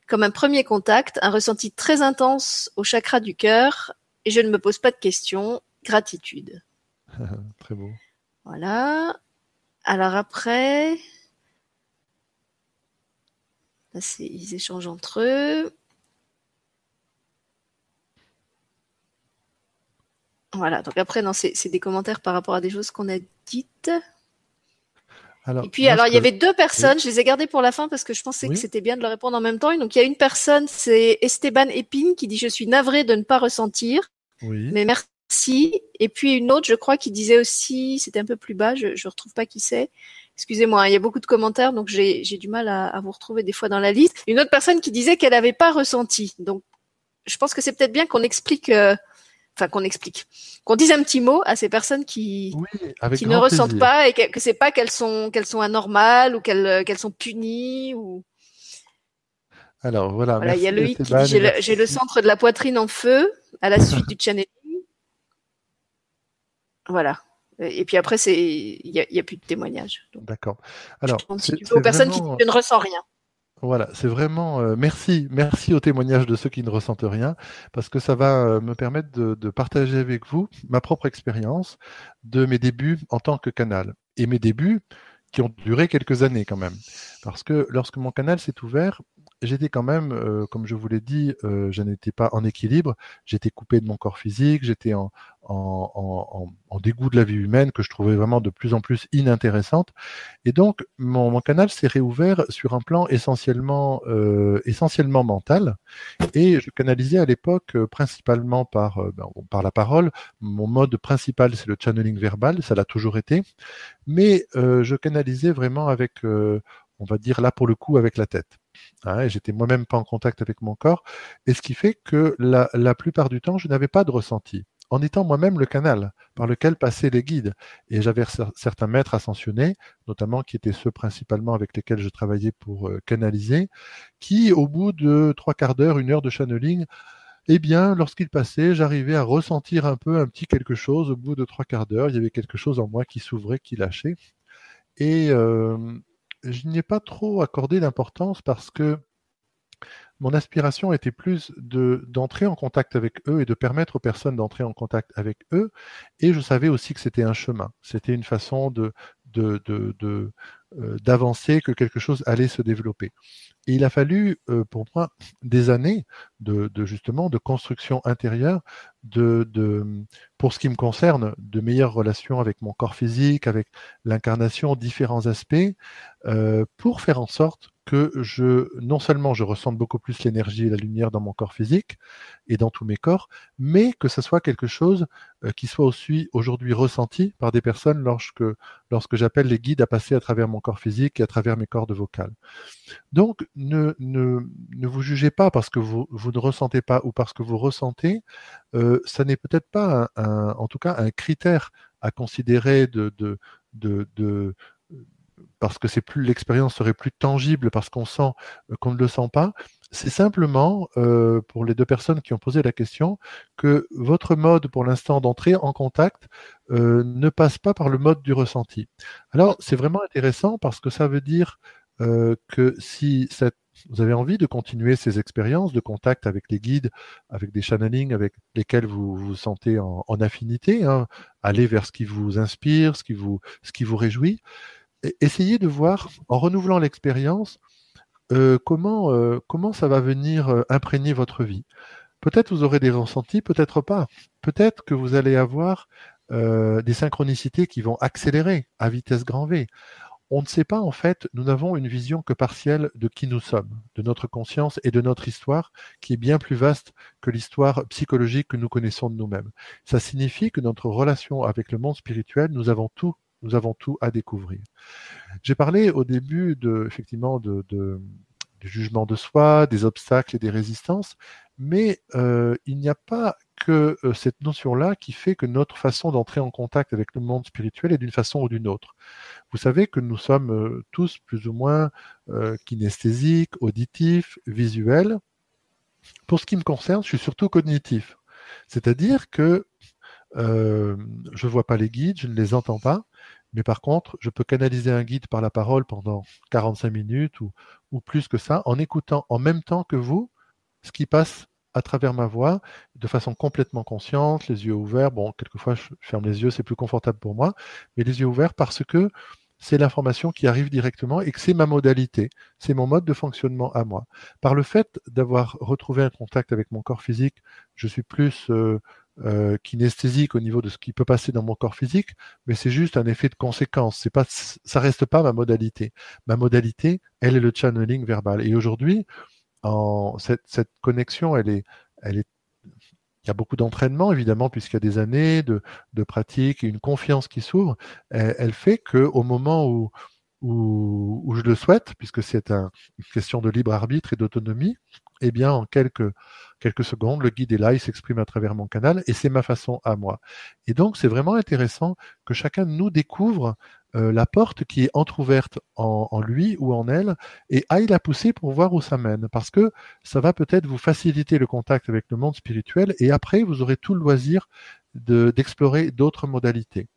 comme un premier contact, un ressenti très intense au chakra du cœur et je ne me pose pas de questions. Gratitude. [laughs] très beau. Voilà. Alors après, ils échangent entre eux. Voilà, donc après, non, c'est des commentaires par rapport à des choses qu'on a dites. et puis, alors, il y avait deux personnes, je les ai gardées pour la fin parce que je pensais que c'était bien de leur répondre en même temps. donc, il y a une personne, c'est Esteban Epine, qui dit Je suis navré de ne pas ressentir. Oui. Mais merci. Et puis, une autre, je crois, qui disait aussi, c'était un peu plus bas, je ne retrouve pas qui c'est. Excusez-moi, hein, il y a beaucoup de commentaires, donc j'ai du mal à, à, vous retrouver des fois dans la liste. Une autre personne qui disait qu'elle n'avait pas ressenti. Donc, je pense que c'est peut-être bien qu'on explique. Euh, enfin qu'on explique, qu'on dise un petit mot à ces personnes qui, qui ne ressentent pas et que, que c'est pas qu'elles sont qu'elles sont anormales ou qu'elles qu'elles sont punies ou. Alors voilà. Voilà, il y a Loïc qui dit j'ai le, centre de la poitrine en feu à la suite du [laughs] channeling. Voilà. Et puis après, c'est il y a, plus de témoignages. D'accord. Alors, c'est aux personnes qui ne ressentent rien. Voilà, c'est vraiment euh, merci, merci au témoignage de ceux qui ne ressentent rien, parce que ça va euh, me permettre de, de, partager avec vous ma propre expérience de mes débuts en tant que canal. Et mes débuts qui ont duré quelques années quand même. Parce que lorsque mon canal s'est ouvert, j'étais quand même, euh, comme je vous l'ai dit, euh, je n'étais pas en équilibre, j'étais coupé de mon corps physique, j'étais en, dégoût de la vie humaine que je trouvais vraiment de plus en plus inintéressante. Et donc, mon, canal s'est réouvert sur un plan essentiellement, euh, mental. Et je canalisais à l'époque principalement par, ben, par la parole. Mon mode principal, c'est le channeling verbal, ça l'a toujours été. Mais je canalisais vraiment avec, on va dire là pour le coup, avec la tête. Hein, j'étais moi-même pas en contact avec mon corps, et ce qui fait que la, plupart du temps, je n'avais pas de ressenti, en étant moi-même le canal par lequel passaient les guides. Et j'avais certains maîtres ascensionnés, notamment qui étaient ceux principalement avec lesquels je travaillais pour euh, canaliser, qui, au bout de trois quarts d'heure, une heure de channeling, eh bien, lorsqu'ils passaient, j'arrivais à ressentir un peu un petit quelque chose. Au bout de trois quarts d'heure, il y avait quelque chose en moi qui s'ouvrait, qui lâchait. Et euh, je n'y ai pas trop accordé d'importance parce que mon aspiration était plus de d'entrer en contact avec eux et de permettre aux personnes d'entrer en contact avec eux. Et je savais aussi que c'était un chemin. C'était une façon de de, euh, d'avancer, que quelque chose allait se développer. Et il a fallu euh, pour moi des années de, de, justement de construction intérieure, de, de, pour ce qui me concerne, de meilleures relations avec mon corps physique, avec l'incarnation, différents aspects, euh, pour faire en sorte que je, non seulement je ressente beaucoup plus l'énergie et la lumière dans mon corps physique et dans tous mes corps, mais que ce soit quelque chose euh, qui soit aussi aujourd'hui ressenti par des personnes lorsque, lorsque j'appelle les guides à passer à travers mon corps physique et à travers mes cordes vocales. Donc, ne, ne, ne vous jugez pas parce que vous, vous ne ressentez pas ou parce que vous ressentez, euh, ça n'est peut-être pas un, en tout cas un critère à considérer de, de, de, de parce que c'est plus l'expérience serait plus tangible parce qu'on sent euh, qu'on ne le sent pas. C'est simplement euh, pour les deux personnes qui ont posé la question que votre mode pour l'instant d'entrée en contact euh, ne passe pas par le mode du ressenti. Alors c'est vraiment intéressant parce que ça veut dire euh, que si cette, vous avez envie de continuer ces expériences de contact avec les guides, avec des channelings avec lesquels vous vous sentez en, en affinité, hein, aller vers ce qui vous inspire, ce qui vous, ce qui vous réjouit essayez de voir, en renouvelant l'expérience, euh, comment, euh, comment ça va venir euh, imprégner votre vie. Peut-être vous aurez des ressentis, peut-être pas. Peut-être que vous allez avoir des synchronicités qui vont accélérer à vitesse grand V. on ne sait pas en fait, nous n'avons une vision que partielle de qui nous sommes, de notre conscience et de notre histoire, qui est bien plus vaste que l'histoire psychologique que nous connaissons de nous-mêmes. Ça signifie que notre relation avec le monde spirituel, nous avons tout, nous avons tout à découvrir. J'ai parlé au début de, effectivement, de, du jugement de soi, des obstacles et des résistances, mais euh, il n'y a pas que euh, cette notion-là qui fait que notre façon d'entrer en contact avec le monde spirituel est d'une façon ou d'une autre. Vous savez que nous sommes euh, tous plus ou moins kinesthésiques, auditifs, visuels. Pour ce qui me concerne, je suis surtout cognitif. C'est-à-dire que je ne vois pas les guides, je ne les entends pas, mais par contre, je peux canaliser un guide par la parole pendant 45 minutes ou, plus que ça, en écoutant en même temps que vous ce qui passe à travers ma voix de façon complètement consciente, les yeux ouverts. Bon, quelquefois, je ferme les yeux, c'est plus confortable pour moi, mais les yeux ouverts parce que c'est l'information qui arrive directement et que c'est ma modalité, c'est mon mode de fonctionnement à moi. Par le fait d'avoir retrouvé un contact avec mon corps physique, je suis plus euh, euh, kinesthésique au niveau de ce qui peut passer dans mon corps physique, mais c'est juste un effet de conséquence. C'est pas, ça reste pas ma modalité. Ma modalité, elle est le channeling verbal. Et aujourd'hui, cette, connexion, elle est, elle est, il y a beaucoup d'entraînement évidemment puisqu'il y a des années de, pratique et une confiance qui s'ouvre. Elle, fait que au moment où, je le souhaite, puisque c'est une question de libre arbitre et d'autonomie, eh bien en quelques quelques secondes, le guide est là, il s'exprime à travers mon canal et c'est ma façon à moi. Et donc c'est vraiment intéressant que chacun de nous découvre euh, la porte qui est entr'ouverte en, en, lui ou en elle et aille la pousser pour voir où ça mène. Parce que ça va peut-être vous faciliter le contact avec le monde spirituel et après, vous aurez tout le loisir d'explorer d'autres modalités.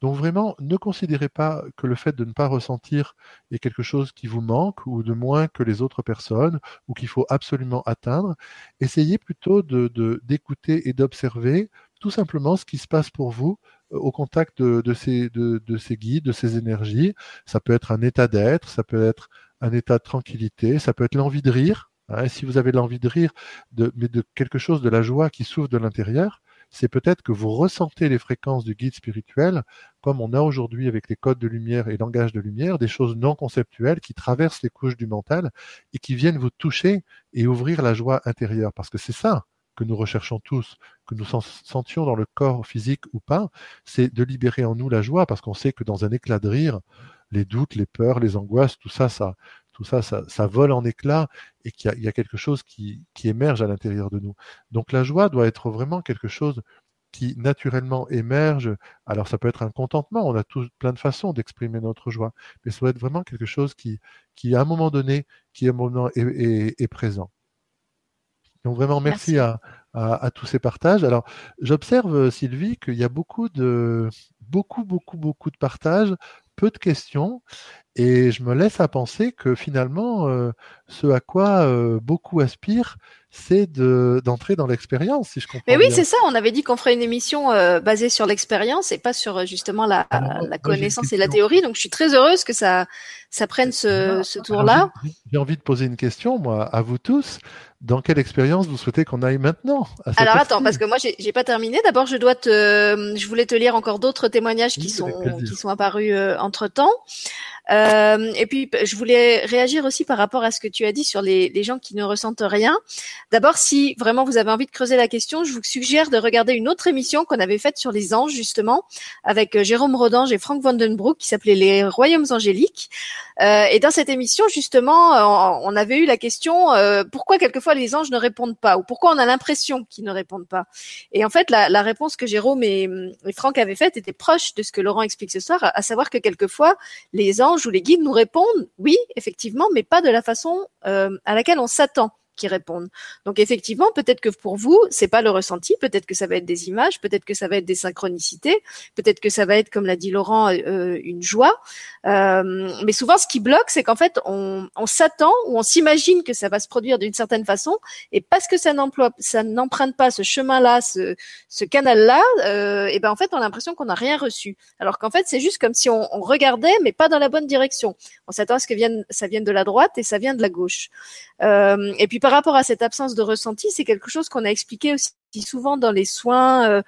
Donc vraiment, ne considérez pas que le fait de ne pas ressentir est quelque chose qui vous manque ou de moins que les autres personnes ou qu'il faut absolument atteindre. Essayez plutôt d'écouter et d'observer tout simplement ce qui se passe pour vous au contact de, ces, de, ces guides, de ces énergies. Ça peut être un état d'être, ça peut être un état de tranquillité, ça peut être l'envie de rire. Hein. si vous avez l'envie de rire, mais de quelque chose de la joie qui s'ouvre de l'intérieur, c'est peut-être que vous ressentez les fréquences du guide spirituel, comme on a aujourd'hui avec les codes de lumière et langage de lumière, des choses non conceptuelles qui traversent les couches du mental et qui viennent vous toucher et ouvrir la joie intérieure. Parce que c'est ça, que nous recherchons tous, que nous sentions dans le corps physique ou pas, c'est de libérer en nous la joie, parce qu'on sait que dans un éclat de rire, les doutes, les peurs, les angoisses, tout ça, ça, tout ça, ça, vole en éclats et qu'il y, a quelque chose qui, émerge à l'intérieur de nous. Donc la joie doit être vraiment quelque chose qui naturellement émerge. Alors ça peut être un contentement, on a tous plein de façons d'exprimer notre joie, mais ça doit être vraiment quelque chose qui, qui à un moment donné, qui à un moment est présent. Donc vraiment merci, À, à, tous ces partages. Alors j'observe Sylvie qu'il y a beaucoup de beaucoup beaucoup beaucoup de partages, peu de questions. Et je me laisse à penser que finalement, euh, ce à quoi euh, beaucoup aspirent, c'est d'entrer dans l'expérience, si je comprends Mais oui, c'est ça. On avait dit qu'on ferait une émission euh, basée sur l'expérience et pas sur justement la, la connaissance et la théorie. Donc, je suis très heureuse que ça, ça prenne ce, ce tour-là. J'ai envie de poser une question, moi, à vous tous dans quelle expérience vous souhaitez qu'on aille maintenant Alors attends, parce que moi j'ai pas terminé. D'abord, je dois te, je voulais te lire encore d'autres témoignages qui sont qui sont apparus entre temps. Euh, et puis, je voulais réagir aussi par rapport à ce que tu as dit sur les, les gens qui ne ressentent rien. D'abord, si vraiment vous avez envie de creuser la question, je vous suggère de regarder une autre émission qu'on avait faite sur les anges, justement, avec euh, Jérôme Rodange et Frank Vandenbroek, qui s'appelait Les Royaumes Angéliques. Euh, et dans cette émission, justement, euh, on avait eu la question euh, pourquoi quelquefois les anges ne répondent pas, ou pourquoi on a l'impression qu'ils ne répondent pas. Et en fait, la, la réponse que Jérôme et, et Franck avaient faite était proche de ce que Laurent explique ce soir, à savoir que quelquefois les anges où les guides nous répondent, oui, effectivement, mais pas de la façon euh, à laquelle on s'attend répondent. Donc effectivement, peut-être que pour vous, c'est pas le ressenti, peut-être que ça va être des images, peut-être que ça va être des synchronicités, peut-être que ça va être, comme l'a dit Laurent, euh, une joie. Euh, mais souvent, ce qui bloque, c'est qu'en fait, on, on s'attend ou on s'imagine que ça va se produire d'une certaine façon, et parce que ça n'emploie, ça n'emprunte pas ce chemin-là, ce, ce canal-là, euh, et ben en fait, on a l'impression qu'on n'a rien reçu. Alors qu'en fait, c'est juste comme si on, on, regardait, mais pas dans la bonne direction. On s'attend à ce que vienne, ça vienne de la droite et ça vient de la gauche. Euh, et puis par rapport à cette absence de ressenti, c'est quelque chose qu'on a expliqué aussi souvent dans les soins,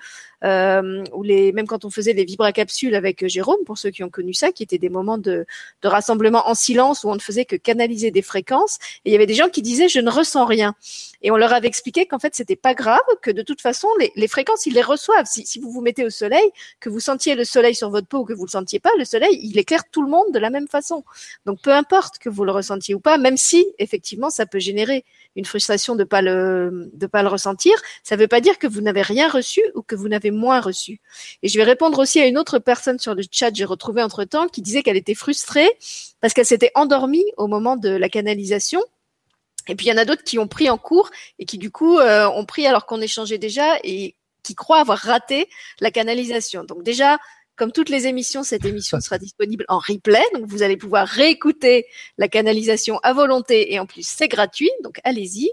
euh, euh, ou les, même quand on faisait les vibracapsules avec Jérôme, pour ceux qui ont connu ça, qui étaient des moments de, de rassemblement en silence où on ne faisait que canaliser des fréquences. Et il y avait des gens qui disaient je ne ressens rien. Et on leur avait expliqué qu'en fait c'était pas grave, que de toute façon les, les fréquences ils les reçoivent. Si, si, vous vous mettez au soleil, que vous sentiez le soleil sur votre peau ou que vous le sentiez pas, le soleil il éclaire tout le monde de la même façon. Donc peu importe que vous le ressentiez ou pas, même si effectivement ça peut générer une frustration de pas le de pas le ressentir, ça veut pas dire que vous n'avez rien reçu ou que vous n'avez moins reçu. Et je vais répondre aussi à une autre personne sur le chat, j'ai retrouvé entre temps, qui disait qu'elle était frustrée parce qu'elle s'était endormie au moment de la canalisation. Et puis il y en a d'autres qui ont pris en cours et qui du coup euh, ont pris alors qu'on échangeait déjà et qui croient avoir raté la canalisation. Donc déjà, comme toutes les émissions, cette émission sera disponible en replay, donc vous allez pouvoir réécouter la canalisation à volonté et en plus c'est gratuit, donc allez-y.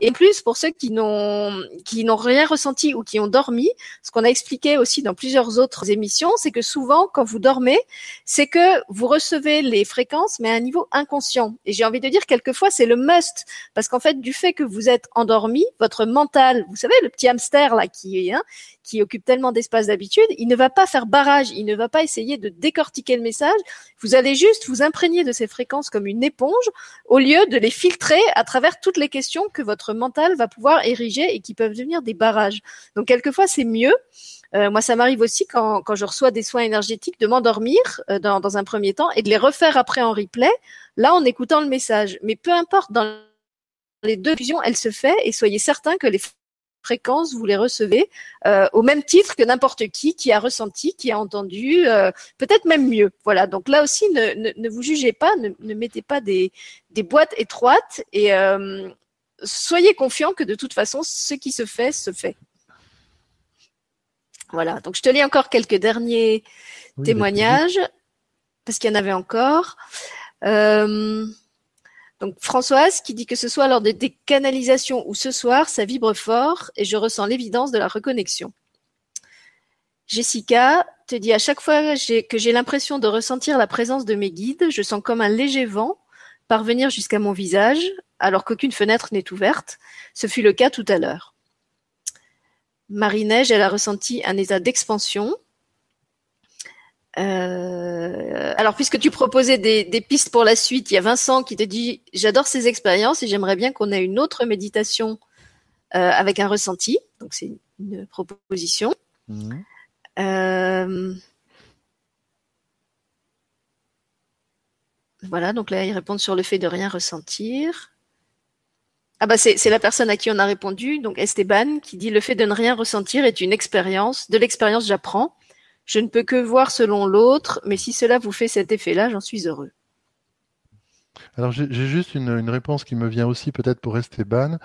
Et en plus pour ceux qui n'ont qui n'ont rien ressenti ou qui ont dormi, ce qu'on a expliqué aussi dans plusieurs autres émissions, c'est que souvent quand vous dormez, c'est que vous recevez les fréquences mais à un niveau inconscient. Et j'ai envie de dire quelquefois c'est le must parce qu'en fait du fait que vous êtes endormi, votre mental, vous savez le petit hamster là qui est hein, qui occupe tellement d'espace d'habitude, il ne va pas faire barrage, il ne va pas essayer de décortiquer le message. Vous allez juste vous imprégner de ces fréquences comme une éponge au lieu de les filtrer à travers toutes les questions que votre mental va pouvoir ériger et qui peuvent devenir des barrages. Donc quelquefois c'est mieux. Euh, moi, ça m'arrive aussi quand, quand je reçois des soins énergétiques de m'endormir euh, dans, dans un premier temps et de les refaire après en replay, là en écoutant le message. Mais peu importe, dans les deux fusions, elle se fait et soyez certains que les fréquences, vous les recevez euh, au même titre que n'importe qui qui a ressenti, qui a entendu, euh, peut-être même mieux. Voilà. Donc là aussi, ne, ne, ne vous jugez pas, ne, ne, mettez pas des, des boîtes étroites et euh, soyez confiants que de toute façon, ce qui se fait se fait. Voilà. Donc je te lis encore quelques derniers oui, témoignages parce qu'il y en avait encore. Donc Françoise qui dit que ce soit lors des canalisations ou ce soir, ça vibre fort et je ressens l'évidence de la reconnexion. Jessica te dit à chaque fois que j'ai l'impression de ressentir la présence de mes guides, je sens comme un léger vent parvenir jusqu'à mon visage alors qu'aucune fenêtre n'est ouverte. Ce fut le cas tout à l'heure. Marie-Neige, elle a ressenti un état d'expansion euh, alors, puisque tu proposais des, des, pistes pour la suite, il y a Vincent qui te dit J'adore ces expériences et j'aimerais bien qu'on ait une autre méditation euh, avec un ressenti. Donc, c'est une proposition. Mmh. Euh, voilà, donc là, ils répondent sur le fait de rien ressentir. Ah bah c'est la personne à qui on a répondu, donc Esteban, qui dit le fait de ne rien ressentir est une expérience. De l'expérience, j'apprends. Je ne peux que voir selon l'autre, mais si cela vous fait cet effet-là, j'en suis heureux. Alors j'ai juste une, une, réponse qui me vient aussi peut-être pour Esteban.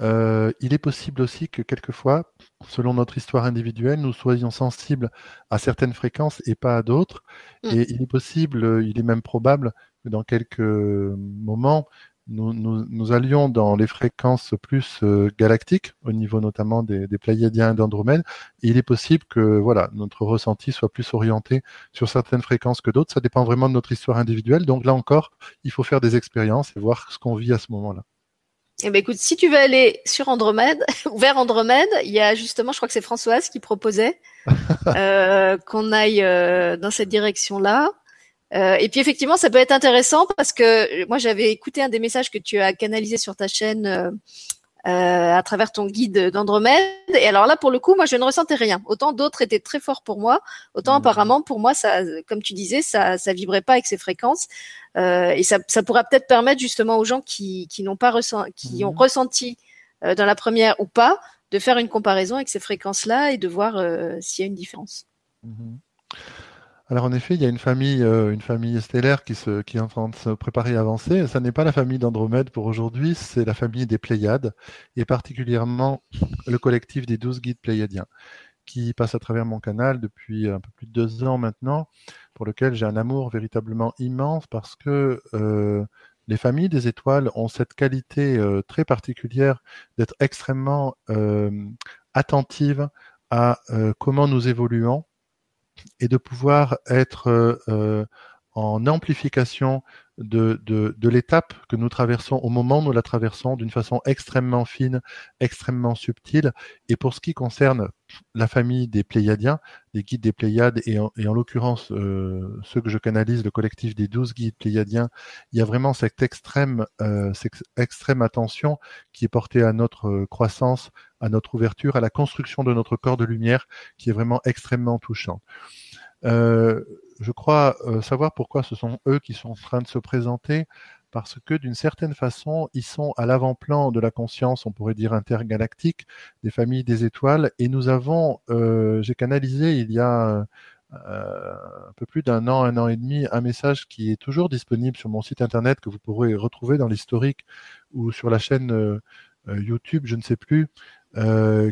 Euh, il est possible aussi que quelquefois, selon notre histoire individuelle, nous soyons sensibles à certaines fréquences et pas à d'autres. Mm. Et il est possible, il est même probable que dans quelques moments, nous, nous, nous, allions dans les fréquences plus euh, galactiques, au niveau notamment des, des Pléiadiens et d'Andromède. il est possible que voilà notre ressenti soit plus orienté sur certaines fréquences que d'autres. Ça dépend vraiment de notre histoire individuelle. Donc là encore, il faut faire des expériences et voir ce qu'on vit à ce moment-là. Eh ben écoute, si tu veux aller sur Andromède [laughs] ou vers Andromède, il y a justement, je crois que c'est Françoise qui proposait [laughs] euh, qu'on aille euh, dans cette direction-là. Euh, et puis effectivement, ça peut être intéressant parce que moi j'avais écouté un des messages que tu as canalisé sur ta chaîne euh, euh, à travers ton guide d'Andromède. Et alors là, pour le coup, moi je ne ressentais rien. Autant d'autres étaient très forts pour moi, autant mmh. apparemment pour moi, ça, comme tu disais, ça, ça vibrait pas avec ces fréquences. Euh, et ça, ça pourra peut-être permettre justement aux gens qui, qui n'ont pas ressenti, qui mmh. ont ressenti euh, dans la première ou pas, de faire une comparaison avec ces fréquences-là et de voir euh, s'il y a une différence. Mmh. Alors en effet, il y a une famille, euh, une famille stellaire qui, se, qui est en train de se préparer à avancer. Ça n'est pas la famille d'Andromède pour aujourd'hui, c'est la famille des Pléiades, et particulièrement le collectif des douze guides pléiadiens, qui passe à travers mon canal depuis un peu plus de deux ans maintenant, pour lequel j'ai un amour véritablement immense parce que euh, les familles des étoiles ont cette qualité euh, très particulière d'être extrêmement attentives à comment nous évoluons et de pouvoir être euh, euh, en amplification de, de, de l'étape que nous traversons au moment où nous la traversons d'une façon extrêmement fine, extrêmement subtile. Et pour ce qui concerne la famille des Pléiadiens, des guides des Pléiades, et en, en l'occurrence euh, ceux que je canalise, le collectif des douze guides Pléiadiens, il y a vraiment cette extrême, euh, cette extrême attention qui est portée à notre euh, croissance, à notre ouverture, à la construction de notre corps de lumière, qui est vraiment extrêmement touchante. Euh, je crois euh, savoir pourquoi ce sont eux qui sont en train de se présenter, parce que d'une certaine façon, ils sont à l'avant-plan de la conscience, on pourrait dire intergalactique, des familles des étoiles, et nous avons, euh, j'ai canalisé il y a euh, un peu plus d'un an, un an et demi, un message qui est toujours disponible sur mon site internet que vous pourrez retrouver dans l'historique ou sur la chaîne YouTube, je ne sais plus,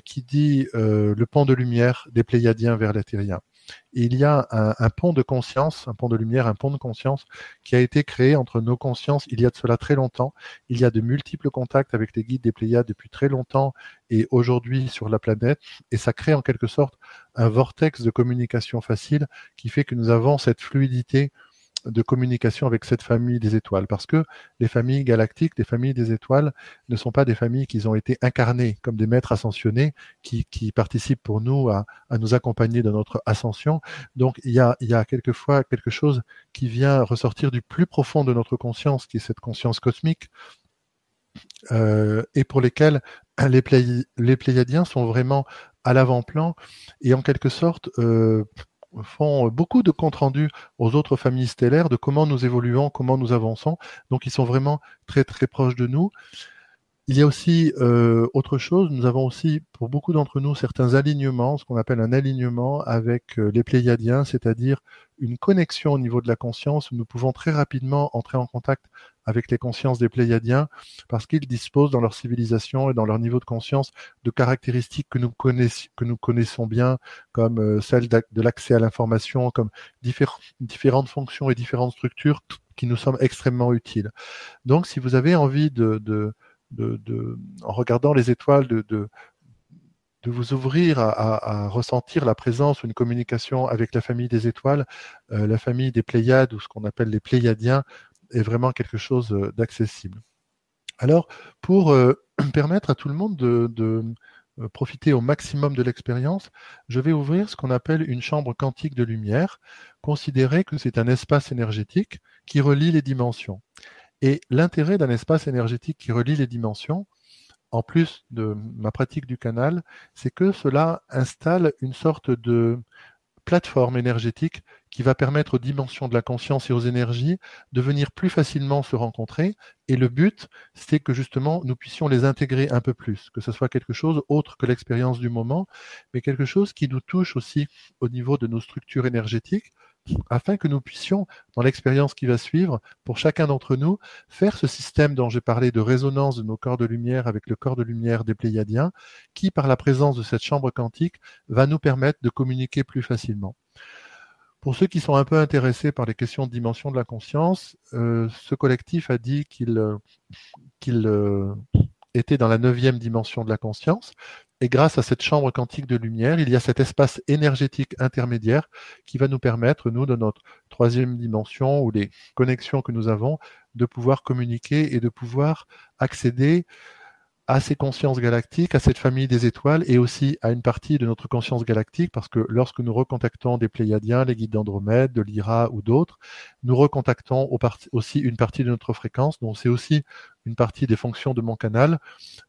qui dit le pont de lumière des Pléiadiens vers la Terrien il y a un, pont de conscience, un pont de lumière, un pont de conscience qui a été créé entre nos consciences il y a de cela très longtemps. Il y a de multiples contacts avec les guides des Pléiades depuis très longtemps et aujourd'hui sur la planète. Et ça crée en quelque sorte un vortex de communication facile qui fait que nous avons cette fluidité de communication avec cette famille des étoiles. Parce que les familles galactiques, les familles des étoiles, ne sont pas des familles qui ont été incarnées comme des maîtres ascensionnés qui, qui participent pour nous à, à, nous accompagner dans notre ascension. Donc il y a, il y a quelquefois quelque chose qui vient ressortir du plus profond de notre conscience, qui est cette conscience cosmique, euh, et pour lesquels les, les Pléiadiens sont vraiment à l'avant-plan et en quelque sorte euh, font beaucoup de comptes rendus aux autres familles stellaires de comment nous évoluons, comment nous avançons. Donc ils sont vraiment très très proches de nous. Il y a aussi euh, autre chose, nous avons aussi pour beaucoup d'entre nous certains alignements, ce qu'on appelle un alignement avec euh, les Pléiadiens, c'est-à-dire une connexion au niveau de la conscience nous pouvons très rapidement entrer en contact avec les consciences des Pléiadiens parce qu'ils disposent dans leur civilisation et dans leur niveau de conscience de caractéristiques que nous, connaissons, bien, comme euh, celle de l'accès à l'information, comme différentes fonctions et différentes structures qui nous sont extrêmement utiles. Donc, si vous avez envie de, en regardant les étoiles, de, vous ouvrir à, ressentir la présence ou une communication avec la famille des étoiles, euh, la famille des Pléiades ou ce qu'on appelle les Pléiadiens, est vraiment quelque chose euh, d'accessible. Alors, pour euh, [clears throat] permettre à tout le monde de, euh, profiter au maximum de l'expérience, je vais ouvrir ce qu'on appelle une chambre quantique de lumière. Considérez que c'est un espace énergétique qui relie les dimensions. Et l'intérêt d'un espace énergétique qui relie les dimensions, en plus de ma pratique du canal, c'est que cela installe une sorte de plateforme énergétique qui va permettre aux dimensions de la conscience et aux énergies de venir plus facilement se rencontrer. Et le but, c'est que justement, nous puissions les intégrer un peu plus, que ce soit quelque chose autre que l'expérience du moment, mais quelque chose qui nous touche aussi au niveau de nos structures énergétiques, afin que nous puissions, dans l'expérience qui va suivre, pour chacun d'entre nous, faire ce système dont j'ai parlé de résonance de nos corps de lumière avec le corps de lumière des Pléiadiens, qui, par la présence de cette chambre quantique, va nous permettre de communiquer plus facilement. Pour ceux qui sont un peu intéressés par les questions de dimension de la conscience, euh, ce collectif a dit qu'il euh, euh, était dans la neuvième dimension de la conscience. Et grâce à cette chambre quantique de lumière, il y a cet espace énergétique intermédiaire qui va nous permettre, nous, de notre troisième dimension ou les connexions que nous avons, de pouvoir communiquer et de pouvoir accéder à ces consciences galactiques, à cette famille des étoiles et aussi à une partie de notre conscience galactique, parce que lorsque nous recontactons des Pléiadiens, les guides d'Andromède, de Lyra ou d'autres, nous recontactons aussi une partie de notre fréquence, donc c'est aussi une partie des fonctions de mon canal,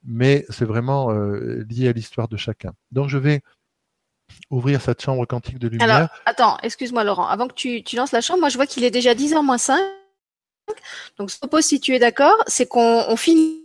mais c'est vraiment euh, lié à l'histoire de chacun. Donc je vais ouvrir cette chambre quantique de lumière. Alors, attends, excuse-moi Laurent, avant que tu, lances la chambre, moi je vois qu'il est déjà 10h moins 5. Donc, ce propose, si tu es d'accord, c'est qu'on finit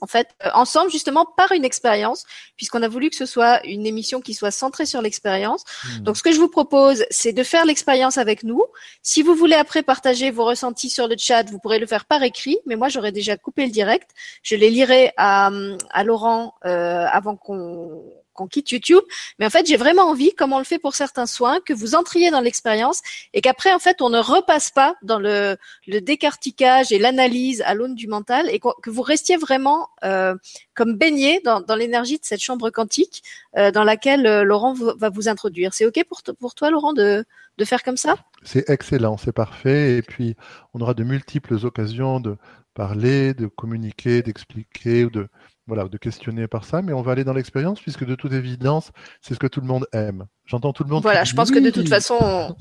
en fait euh, ensemble justement par une expérience puisqu'on a voulu que ce soit une émission qui soit centrée sur l'expérience. Hmm. Donc ce que je vous propose c'est de faire l'expérience avec nous. Si vous voulez après partager vos ressentis sur le chat, vous pourrez le faire par écrit, mais moi j'aurais déjà coupé le direct. Je les lirai à, à Laurent euh, avant qu'on qu'on quitte YouTube. Mais en fait, j'ai vraiment envie, comme on le fait pour certains soins, que vous entriez dans l'expérience et qu'après, en fait, on ne repasse pas dans le, décarticage et l'analyse à l'aune du mental et que vous restiez vraiment euh, comme baigné dans, dans l'énergie de cette chambre quantique euh, dans laquelle euh, Laurent va vous introduire. C'est OK pour, pour toi, Laurent, de, de faire comme ça? C'est excellent, c'est parfait. Et puis, on aura de multiples occasions de parler, de communiquer, d'expliquer ou de, voilà, de questionner par ça. Mais on va aller dans l'expérience puisque de toute évidence, c'est ce que tout le monde aime. J'entends tout le monde. Voilà, je pense que de toute façon,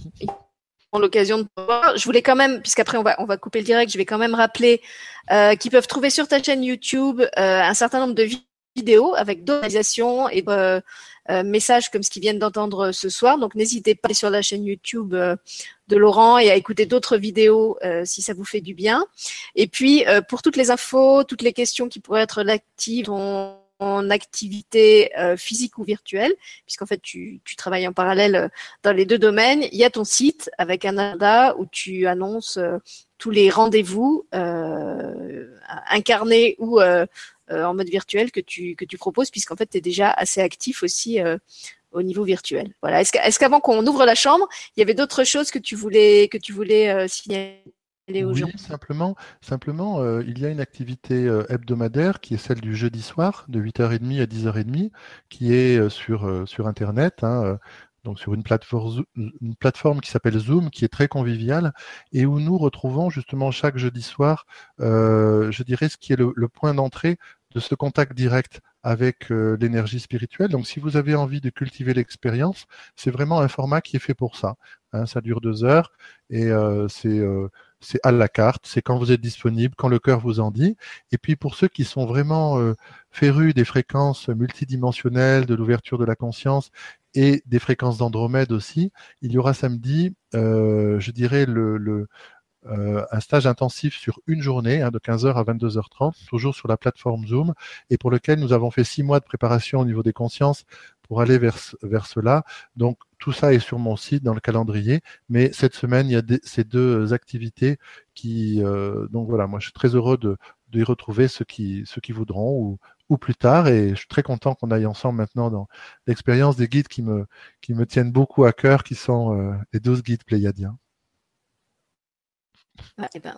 on l'occasion de voir. Je voulais quand même, puisqu'après on va on va couper le direct, je vais quand même rappeler euh, qu'ils peuvent trouver sur ta chaîne YouTube euh, un certain nombre de vidéos avec d'autres et euh, euh, messages comme ce qu'ils viennent d'entendre ce soir. Donc n'hésitez pas à aller sur la chaîne YouTube euh, de Laurent et à écouter d'autres vidéos euh, si ça vous fait du bien. Et puis pour toutes les infos, toutes les questions qui pourraient être actives en, activité physique ou virtuelle, puisqu'en fait tu, travailles en parallèle dans les deux domaines, il y a ton site avec un agenda où tu annonces tous les rendez-vous incarnés ou euh, en mode virtuel que tu, que tu proposes, puisqu'en fait, tu es déjà assez actif aussi euh, au niveau virtuel. Voilà. Est-ce qu'avant qu'on ouvre la chambre, il y avait d'autres choses que tu voulais, que tu voulais euh, signaler aux oui, gens? simplement, simplement euh, il y a une activité euh, hebdomadaire qui est celle du jeudi soir de 8h30 à 10h30 qui est sur, sur Internet. Hein, donc sur une plateforme, une plateforme qui s'appelle Zoom, qui est très conviviale, et où nous retrouvons justement chaque jeudi soir, euh, je dirais, ce qui est le, le point d'entrée de ce contact direct avec euh, l'énergie spirituelle. Donc, si vous avez envie de cultiver l'expérience, c'est vraiment un format qui est fait pour ça. Hein, ça dure deux heures et euh, c'est euh, c'est à la carte, c'est quand vous êtes disponible, quand le cœur vous en dit. Et puis pour ceux qui sont vraiment férus des fréquences multidimensionnelles, de l'ouverture de la conscience et des fréquences d'Andromède aussi, il y aura samedi, je dirais, le euh, un stage intensif sur une journée, hein, de 15h à 22h30, toujours sur la plateforme Zoom, et pour lequel nous avons fait six mois de préparation au niveau des consciences pour aller vers, vers cela. Donc tout ça est sur mon site dans le calendrier, mais cette semaine il y a ces deux activités qui, euh, donc voilà, moi je suis très heureux de d'y retrouver ceux qui ceux qui voudront ou, ou plus tard, et je suis très content qu'on aille ensemble maintenant dans l'expérience des guides qui me qui me tiennent beaucoup à cœur, qui sont euh, les 12 guides pléiadiens. Et, ben,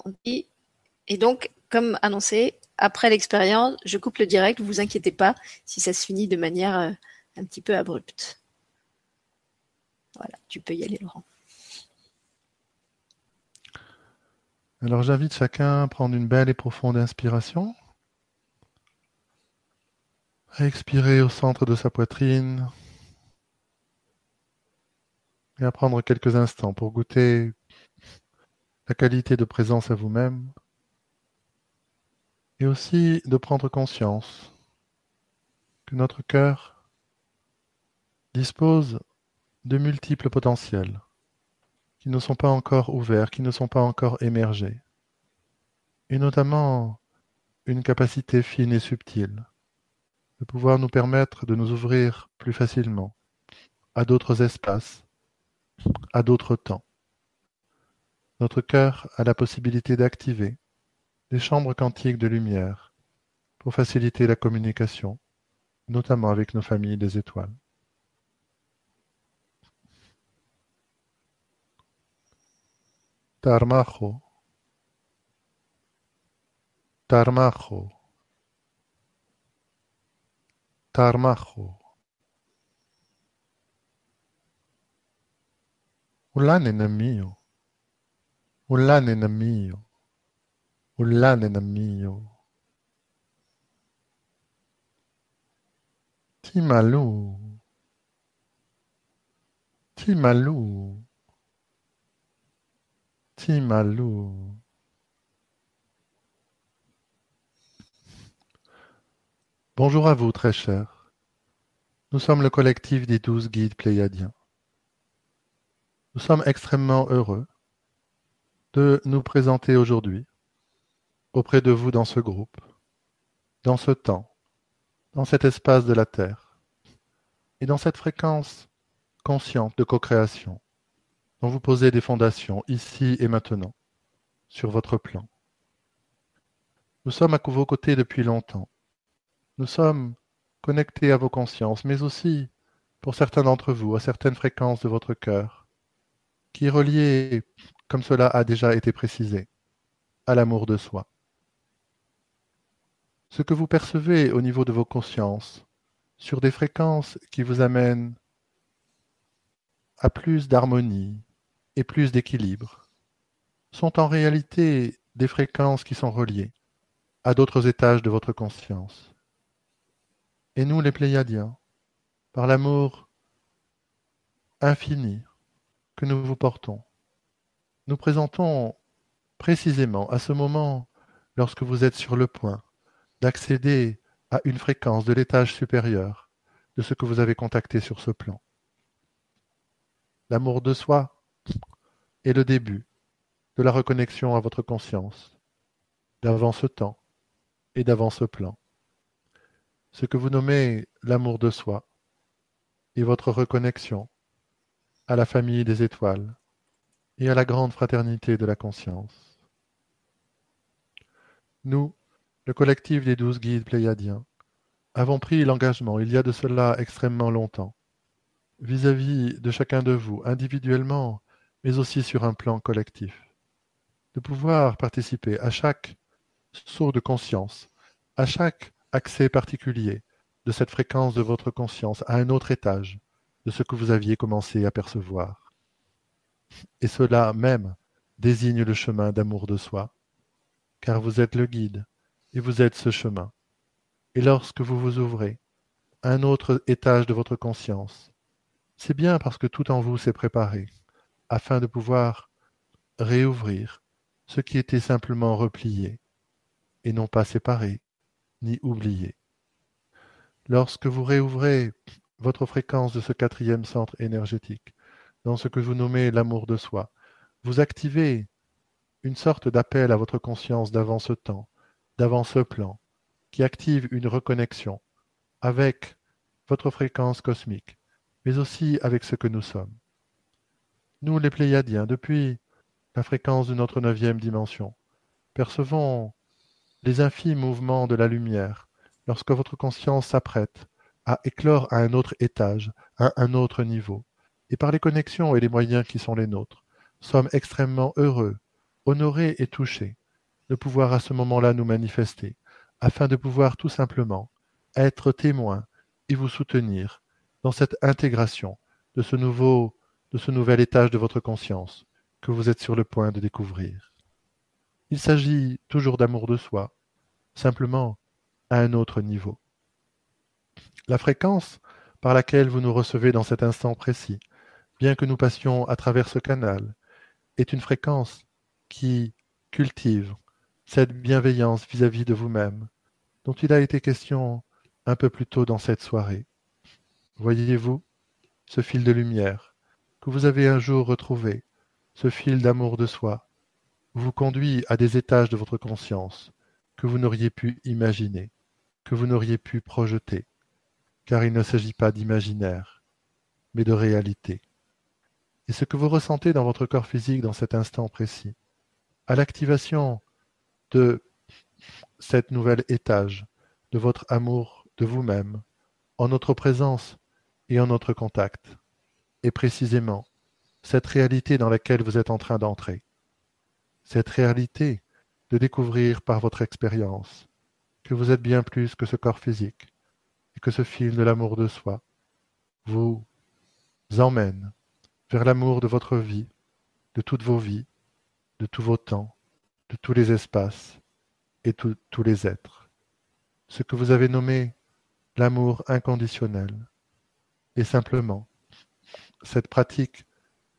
et donc, comme annoncé, après l'expérience, je coupe le direct, vous inquiétez pas si ça se finit de manière euh, un petit peu abrupte. Voilà, tu peux y aller, Laurent. Alors j'invite chacun à prendre une belle et profonde inspiration. À expirer au centre de sa poitrine. Et à prendre quelques instants pour goûter la qualité de présence à vous-même. Et aussi de prendre conscience que notre cœur dispose de multiples potentiels qui ne sont pas encore ouverts, qui ne sont pas encore émergés, et notamment une capacité fine et subtile de pouvoir nous permettre de nous ouvrir plus facilement à d'autres espaces, à d'autres temps. Notre cœur a la possibilité d'activer des chambres quantiques de lumière pour faciliter la communication, notamment avec nos familles des étoiles. Tarmajo, Tarmajo, Tarmajo. Un nena mio, un nena mio, un nena mio. Timalou, Timalou. Timalou. Bonjour à vous, très chers. Nous sommes le collectif des douze guides pléiadiens. Nous sommes extrêmement heureux de nous présenter aujourd'hui auprès de vous dans ce groupe, dans ce temps, dans cet espace de la Terre et dans cette fréquence consciente de co-création dont vous posez des fondations ici et maintenant, sur votre plan. Nous sommes à vos côtés depuis longtemps. Nous sommes connectés à vos consciences, mais aussi, pour certains d'entre vous, à certaines fréquences de votre cœur, qui est comme cela a déjà été précisé, à l'amour de soi. Ce que vous percevez au niveau de vos consciences, sur des fréquences qui vous amènent à plus d'harmonie et plus d'équilibre, sont en réalité des fréquences qui sont reliées à d'autres étages de votre conscience. Et nous, les Pléiadiens, par l'amour infini que nous vous portons, nous présentons précisément à ce moment, lorsque vous êtes sur le point d'accéder à une fréquence de l'étage supérieur de ce que vous avez contacté sur ce plan. L'amour de soi est le début de la reconnexion à votre conscience, d'avant ce temps et d'avant ce plan. Ce que vous nommez l'amour de soi est votre reconnexion à la famille des étoiles et à la grande fraternité de la conscience. Nous, le collectif des douze guides pléiadiens, avons pris l'engagement, il y a de cela extrêmement longtemps, vis-à-vis -vis de chacun de vous, individuellement, mais aussi sur un plan collectif, de pouvoir participer à chaque saut de conscience, à chaque accès particulier de cette fréquence de votre conscience à un autre étage de ce que vous aviez commencé à percevoir. Et cela même désigne le chemin d'amour de soi, car vous êtes le guide et vous êtes ce chemin. Et lorsque vous vous ouvrez un autre étage de votre conscience, c'est bien parce que tout en vous s'est préparé, afin de pouvoir réouvrir ce qui était simplement replié, et non pas séparé, ni oublié. Lorsque vous réouvrez votre fréquence de ce quatrième centre énergétique, dans ce que vous nommez l'amour de soi, vous activez une sorte d'appel à votre conscience d'avant ce temps, d'avant ce plan, qui active une reconnexion avec votre fréquence cosmique, mais aussi avec ce que nous sommes. Nous, les Pléiadiens, depuis la fréquence de notre neuvième dimension, percevons les infimes mouvements de la lumière lorsque votre conscience s'apprête à éclore à un autre étage, à un autre niveau, et par les connexions et les moyens qui sont les nôtres, sommes extrêmement heureux, honorés et touchés de pouvoir à ce moment-là nous manifester, afin de pouvoir tout simplement être témoins et vous soutenir dans cette intégration de ce nouveau, de ce nouvel étage de votre conscience que vous êtes sur le point de découvrir. Il s'agit toujours d'amour de soi, simplement à un autre niveau. La fréquence par laquelle vous nous recevez dans cet instant précis, bien que nous passions à travers ce canal, est une fréquence qui cultive cette bienveillance vis-à-vis de vous-même, dont il a été question un peu plus tôt dans cette soirée. Voyez-vous ce fil de lumière que vous avez un jour retrouvé, ce fil d'amour de soi, vous conduit à des étages de votre conscience que vous n'auriez pu imaginer, que vous n'auriez pu projeter, car il ne s'agit pas d'imaginaire, mais de réalité. Et ce que vous ressentez dans votre corps physique dans cet instant précis, à l'activation de cet nouvel étage de votre amour de vous-même, en notre présence et en notre contact, et précisément cette réalité dans laquelle vous êtes en train d'entrer, cette réalité de découvrir par votre expérience que vous êtes bien plus que ce corps physique et que ce fil de l'amour de soi vous emmène vers l'amour de votre vie, de toutes vos vies, de tous vos temps, de tous les espaces et tous les êtres. Ce que vous avez nommé l'amour inconditionnel est simplement cette pratique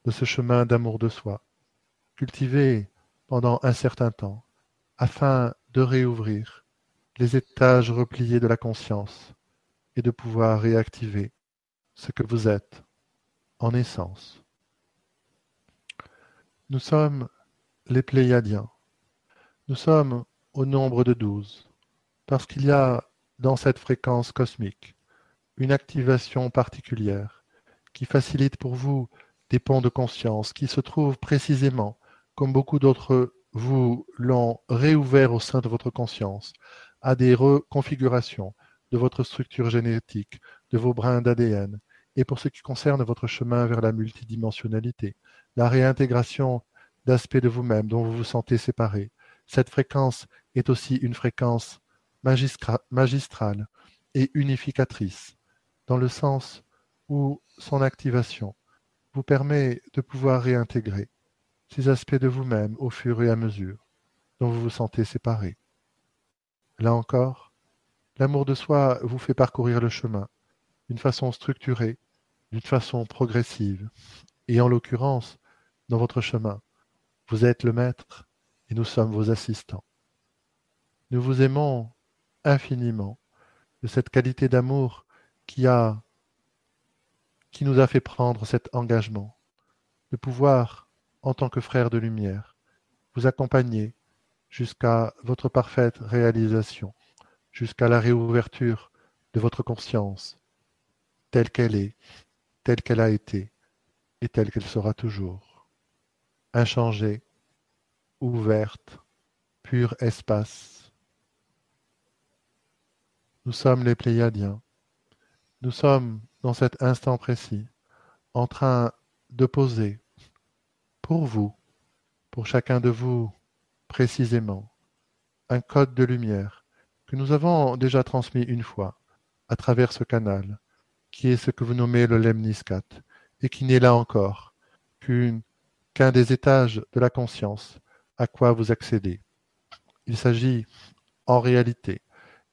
de ce chemin d'amour de soi, cultivé pendant un certain temps, afin de réouvrir les étages repliés de la conscience et de pouvoir réactiver ce que vous êtes en essence. Nous sommes les Pléiadiens, nous sommes au nombre de douze, parce qu'il y a dans cette fréquence cosmique une activation particulière qui facilite pour vous des ponts de conscience qui se trouvent précisément, comme beaucoup d'autres vous l'ont réouvert au sein de votre conscience, à des reconfigurations de votre structure génétique, de vos brins d'ADN, et pour ce qui concerne votre chemin vers la multidimensionnalité, la réintégration d'aspects de vous-même dont vous vous sentez séparé. Cette fréquence est aussi une fréquence magistrale et unificatrice, dans le sens où son activation vous permet de pouvoir réintégrer ces aspects de vous-même au fur et à mesure dont vous vous sentez séparé. Là encore, l'amour de soi vous fait parcourir le chemin d'une façon structurée, d'une façon progressive. Et en l'occurrence, dans votre chemin, vous êtes le maître et nous sommes vos assistants. Nous vous aimons infiniment de cette qualité d'amour qui a qui nous a fait prendre cet engagement de pouvoir, en tant que frère de lumière, vous accompagner jusqu'à votre parfaite réalisation, jusqu'à la réouverture de votre conscience, telle qu'elle est, telle qu'elle a été et telle qu'elle sera toujours. Inchangée, ouverte, pur espace. Nous sommes les Pléiadiens. Nous sommes, dans cet instant précis, en train de poser pour vous, pour chacun de vous précisément, un code de lumière que nous avons déjà transmis une fois à travers ce canal qui est ce que vous nommez le lemniscat, et qui n'est là encore qu'un des étages de la conscience à quoi vous accédez. Il s'agit en réalité,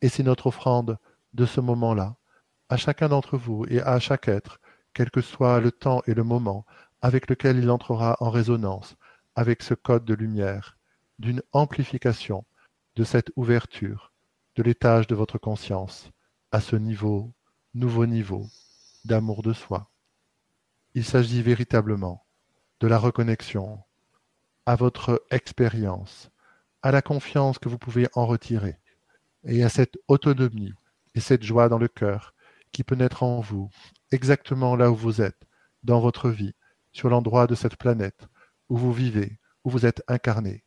et c'est notre offrande de ce moment-là, à chacun d'entre vous et à chaque être, quel que soit le temps et le moment avec lequel il entrera en résonance avec ce code de lumière, d'une amplification de cette ouverture de l'étage de votre conscience à ce niveau nouveau niveau d'amour de soi. Il s'agit véritablement de la reconnexion à votre expérience, à la confiance que vous pouvez en retirer, et à cette autonomie et cette joie dans le cœur qui peut naître en vous, exactement là où vous êtes, dans votre vie, sur l'endroit de cette planète où vous vivez, où vous êtes incarné,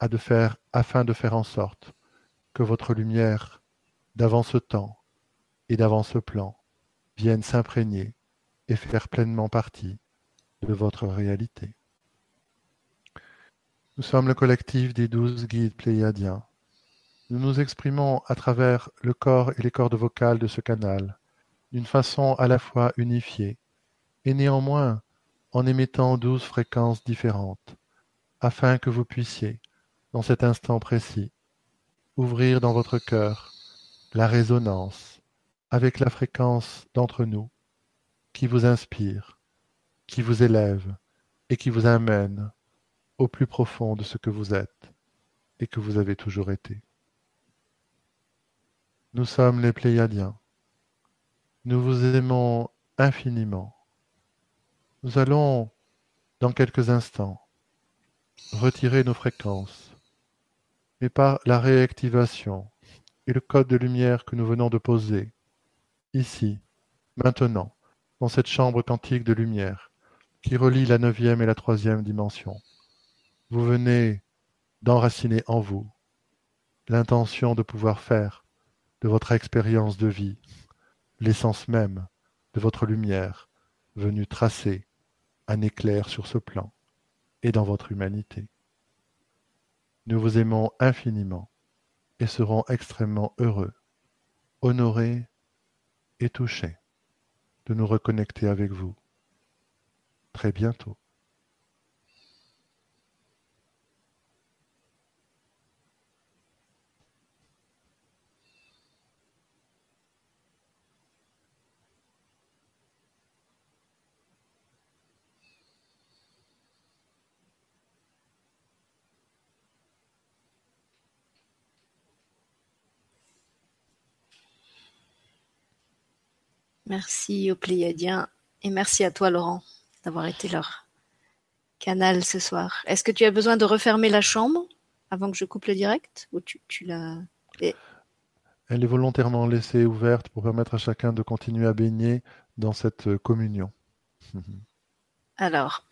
à de faire, afin de faire en sorte que votre lumière d'avant ce temps et d'avant ce plan viennent s'imprégner et faire pleinement partie de votre réalité. Nous sommes le collectif des douze guides pléiadiens. Nous nous exprimons à travers le corps et les cordes vocales de ce canal, d'une façon à la fois unifiée, et néanmoins en émettant douze fréquences différentes, afin que vous puissiez, dans cet instant précis, ouvrir dans votre cœur la résonance avec la fréquence d'entre nous qui vous inspire, qui vous élève et qui vous amène au plus profond de ce que vous êtes et que vous avez toujours été. Nous sommes les Pléiadiens. Nous vous aimons infiniment. Nous allons, dans quelques instants, retirer nos fréquences, et par la réactivation et le code de lumière que nous venons de poser, ici, maintenant, dans cette chambre quantique de lumière, qui relie la neuvième et la troisième dimension. Vous venez d'enraciner en vous l'intention de pouvoir faire de votre expérience de vie l'essence même de votre lumière venue tracer un éclair sur ce plan et dans votre humanité. Nous vous aimons infiniment et serons extrêmement heureux, honorés et touché de nous reconnecter avec vous très bientôt. Merci aux Pléiadiens et merci à toi Laurent d'avoir été leur canal ce soir. Est-ce que tu as besoin de refermer la chambre avant que je coupe le direct ou tu, l'as Elle est volontairement laissée ouverte pour permettre à chacun de continuer à baigner dans cette euh, communion. [laughs] Alors,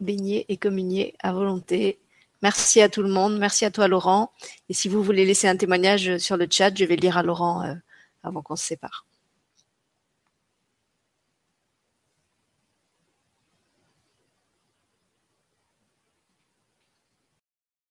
baigner et communier à volonté. Merci à tout le monde. Merci à toi Laurent. Et si vous voulez laisser un témoignage sur le chat, je vais lire à Laurent euh, avant qu'on se sépare.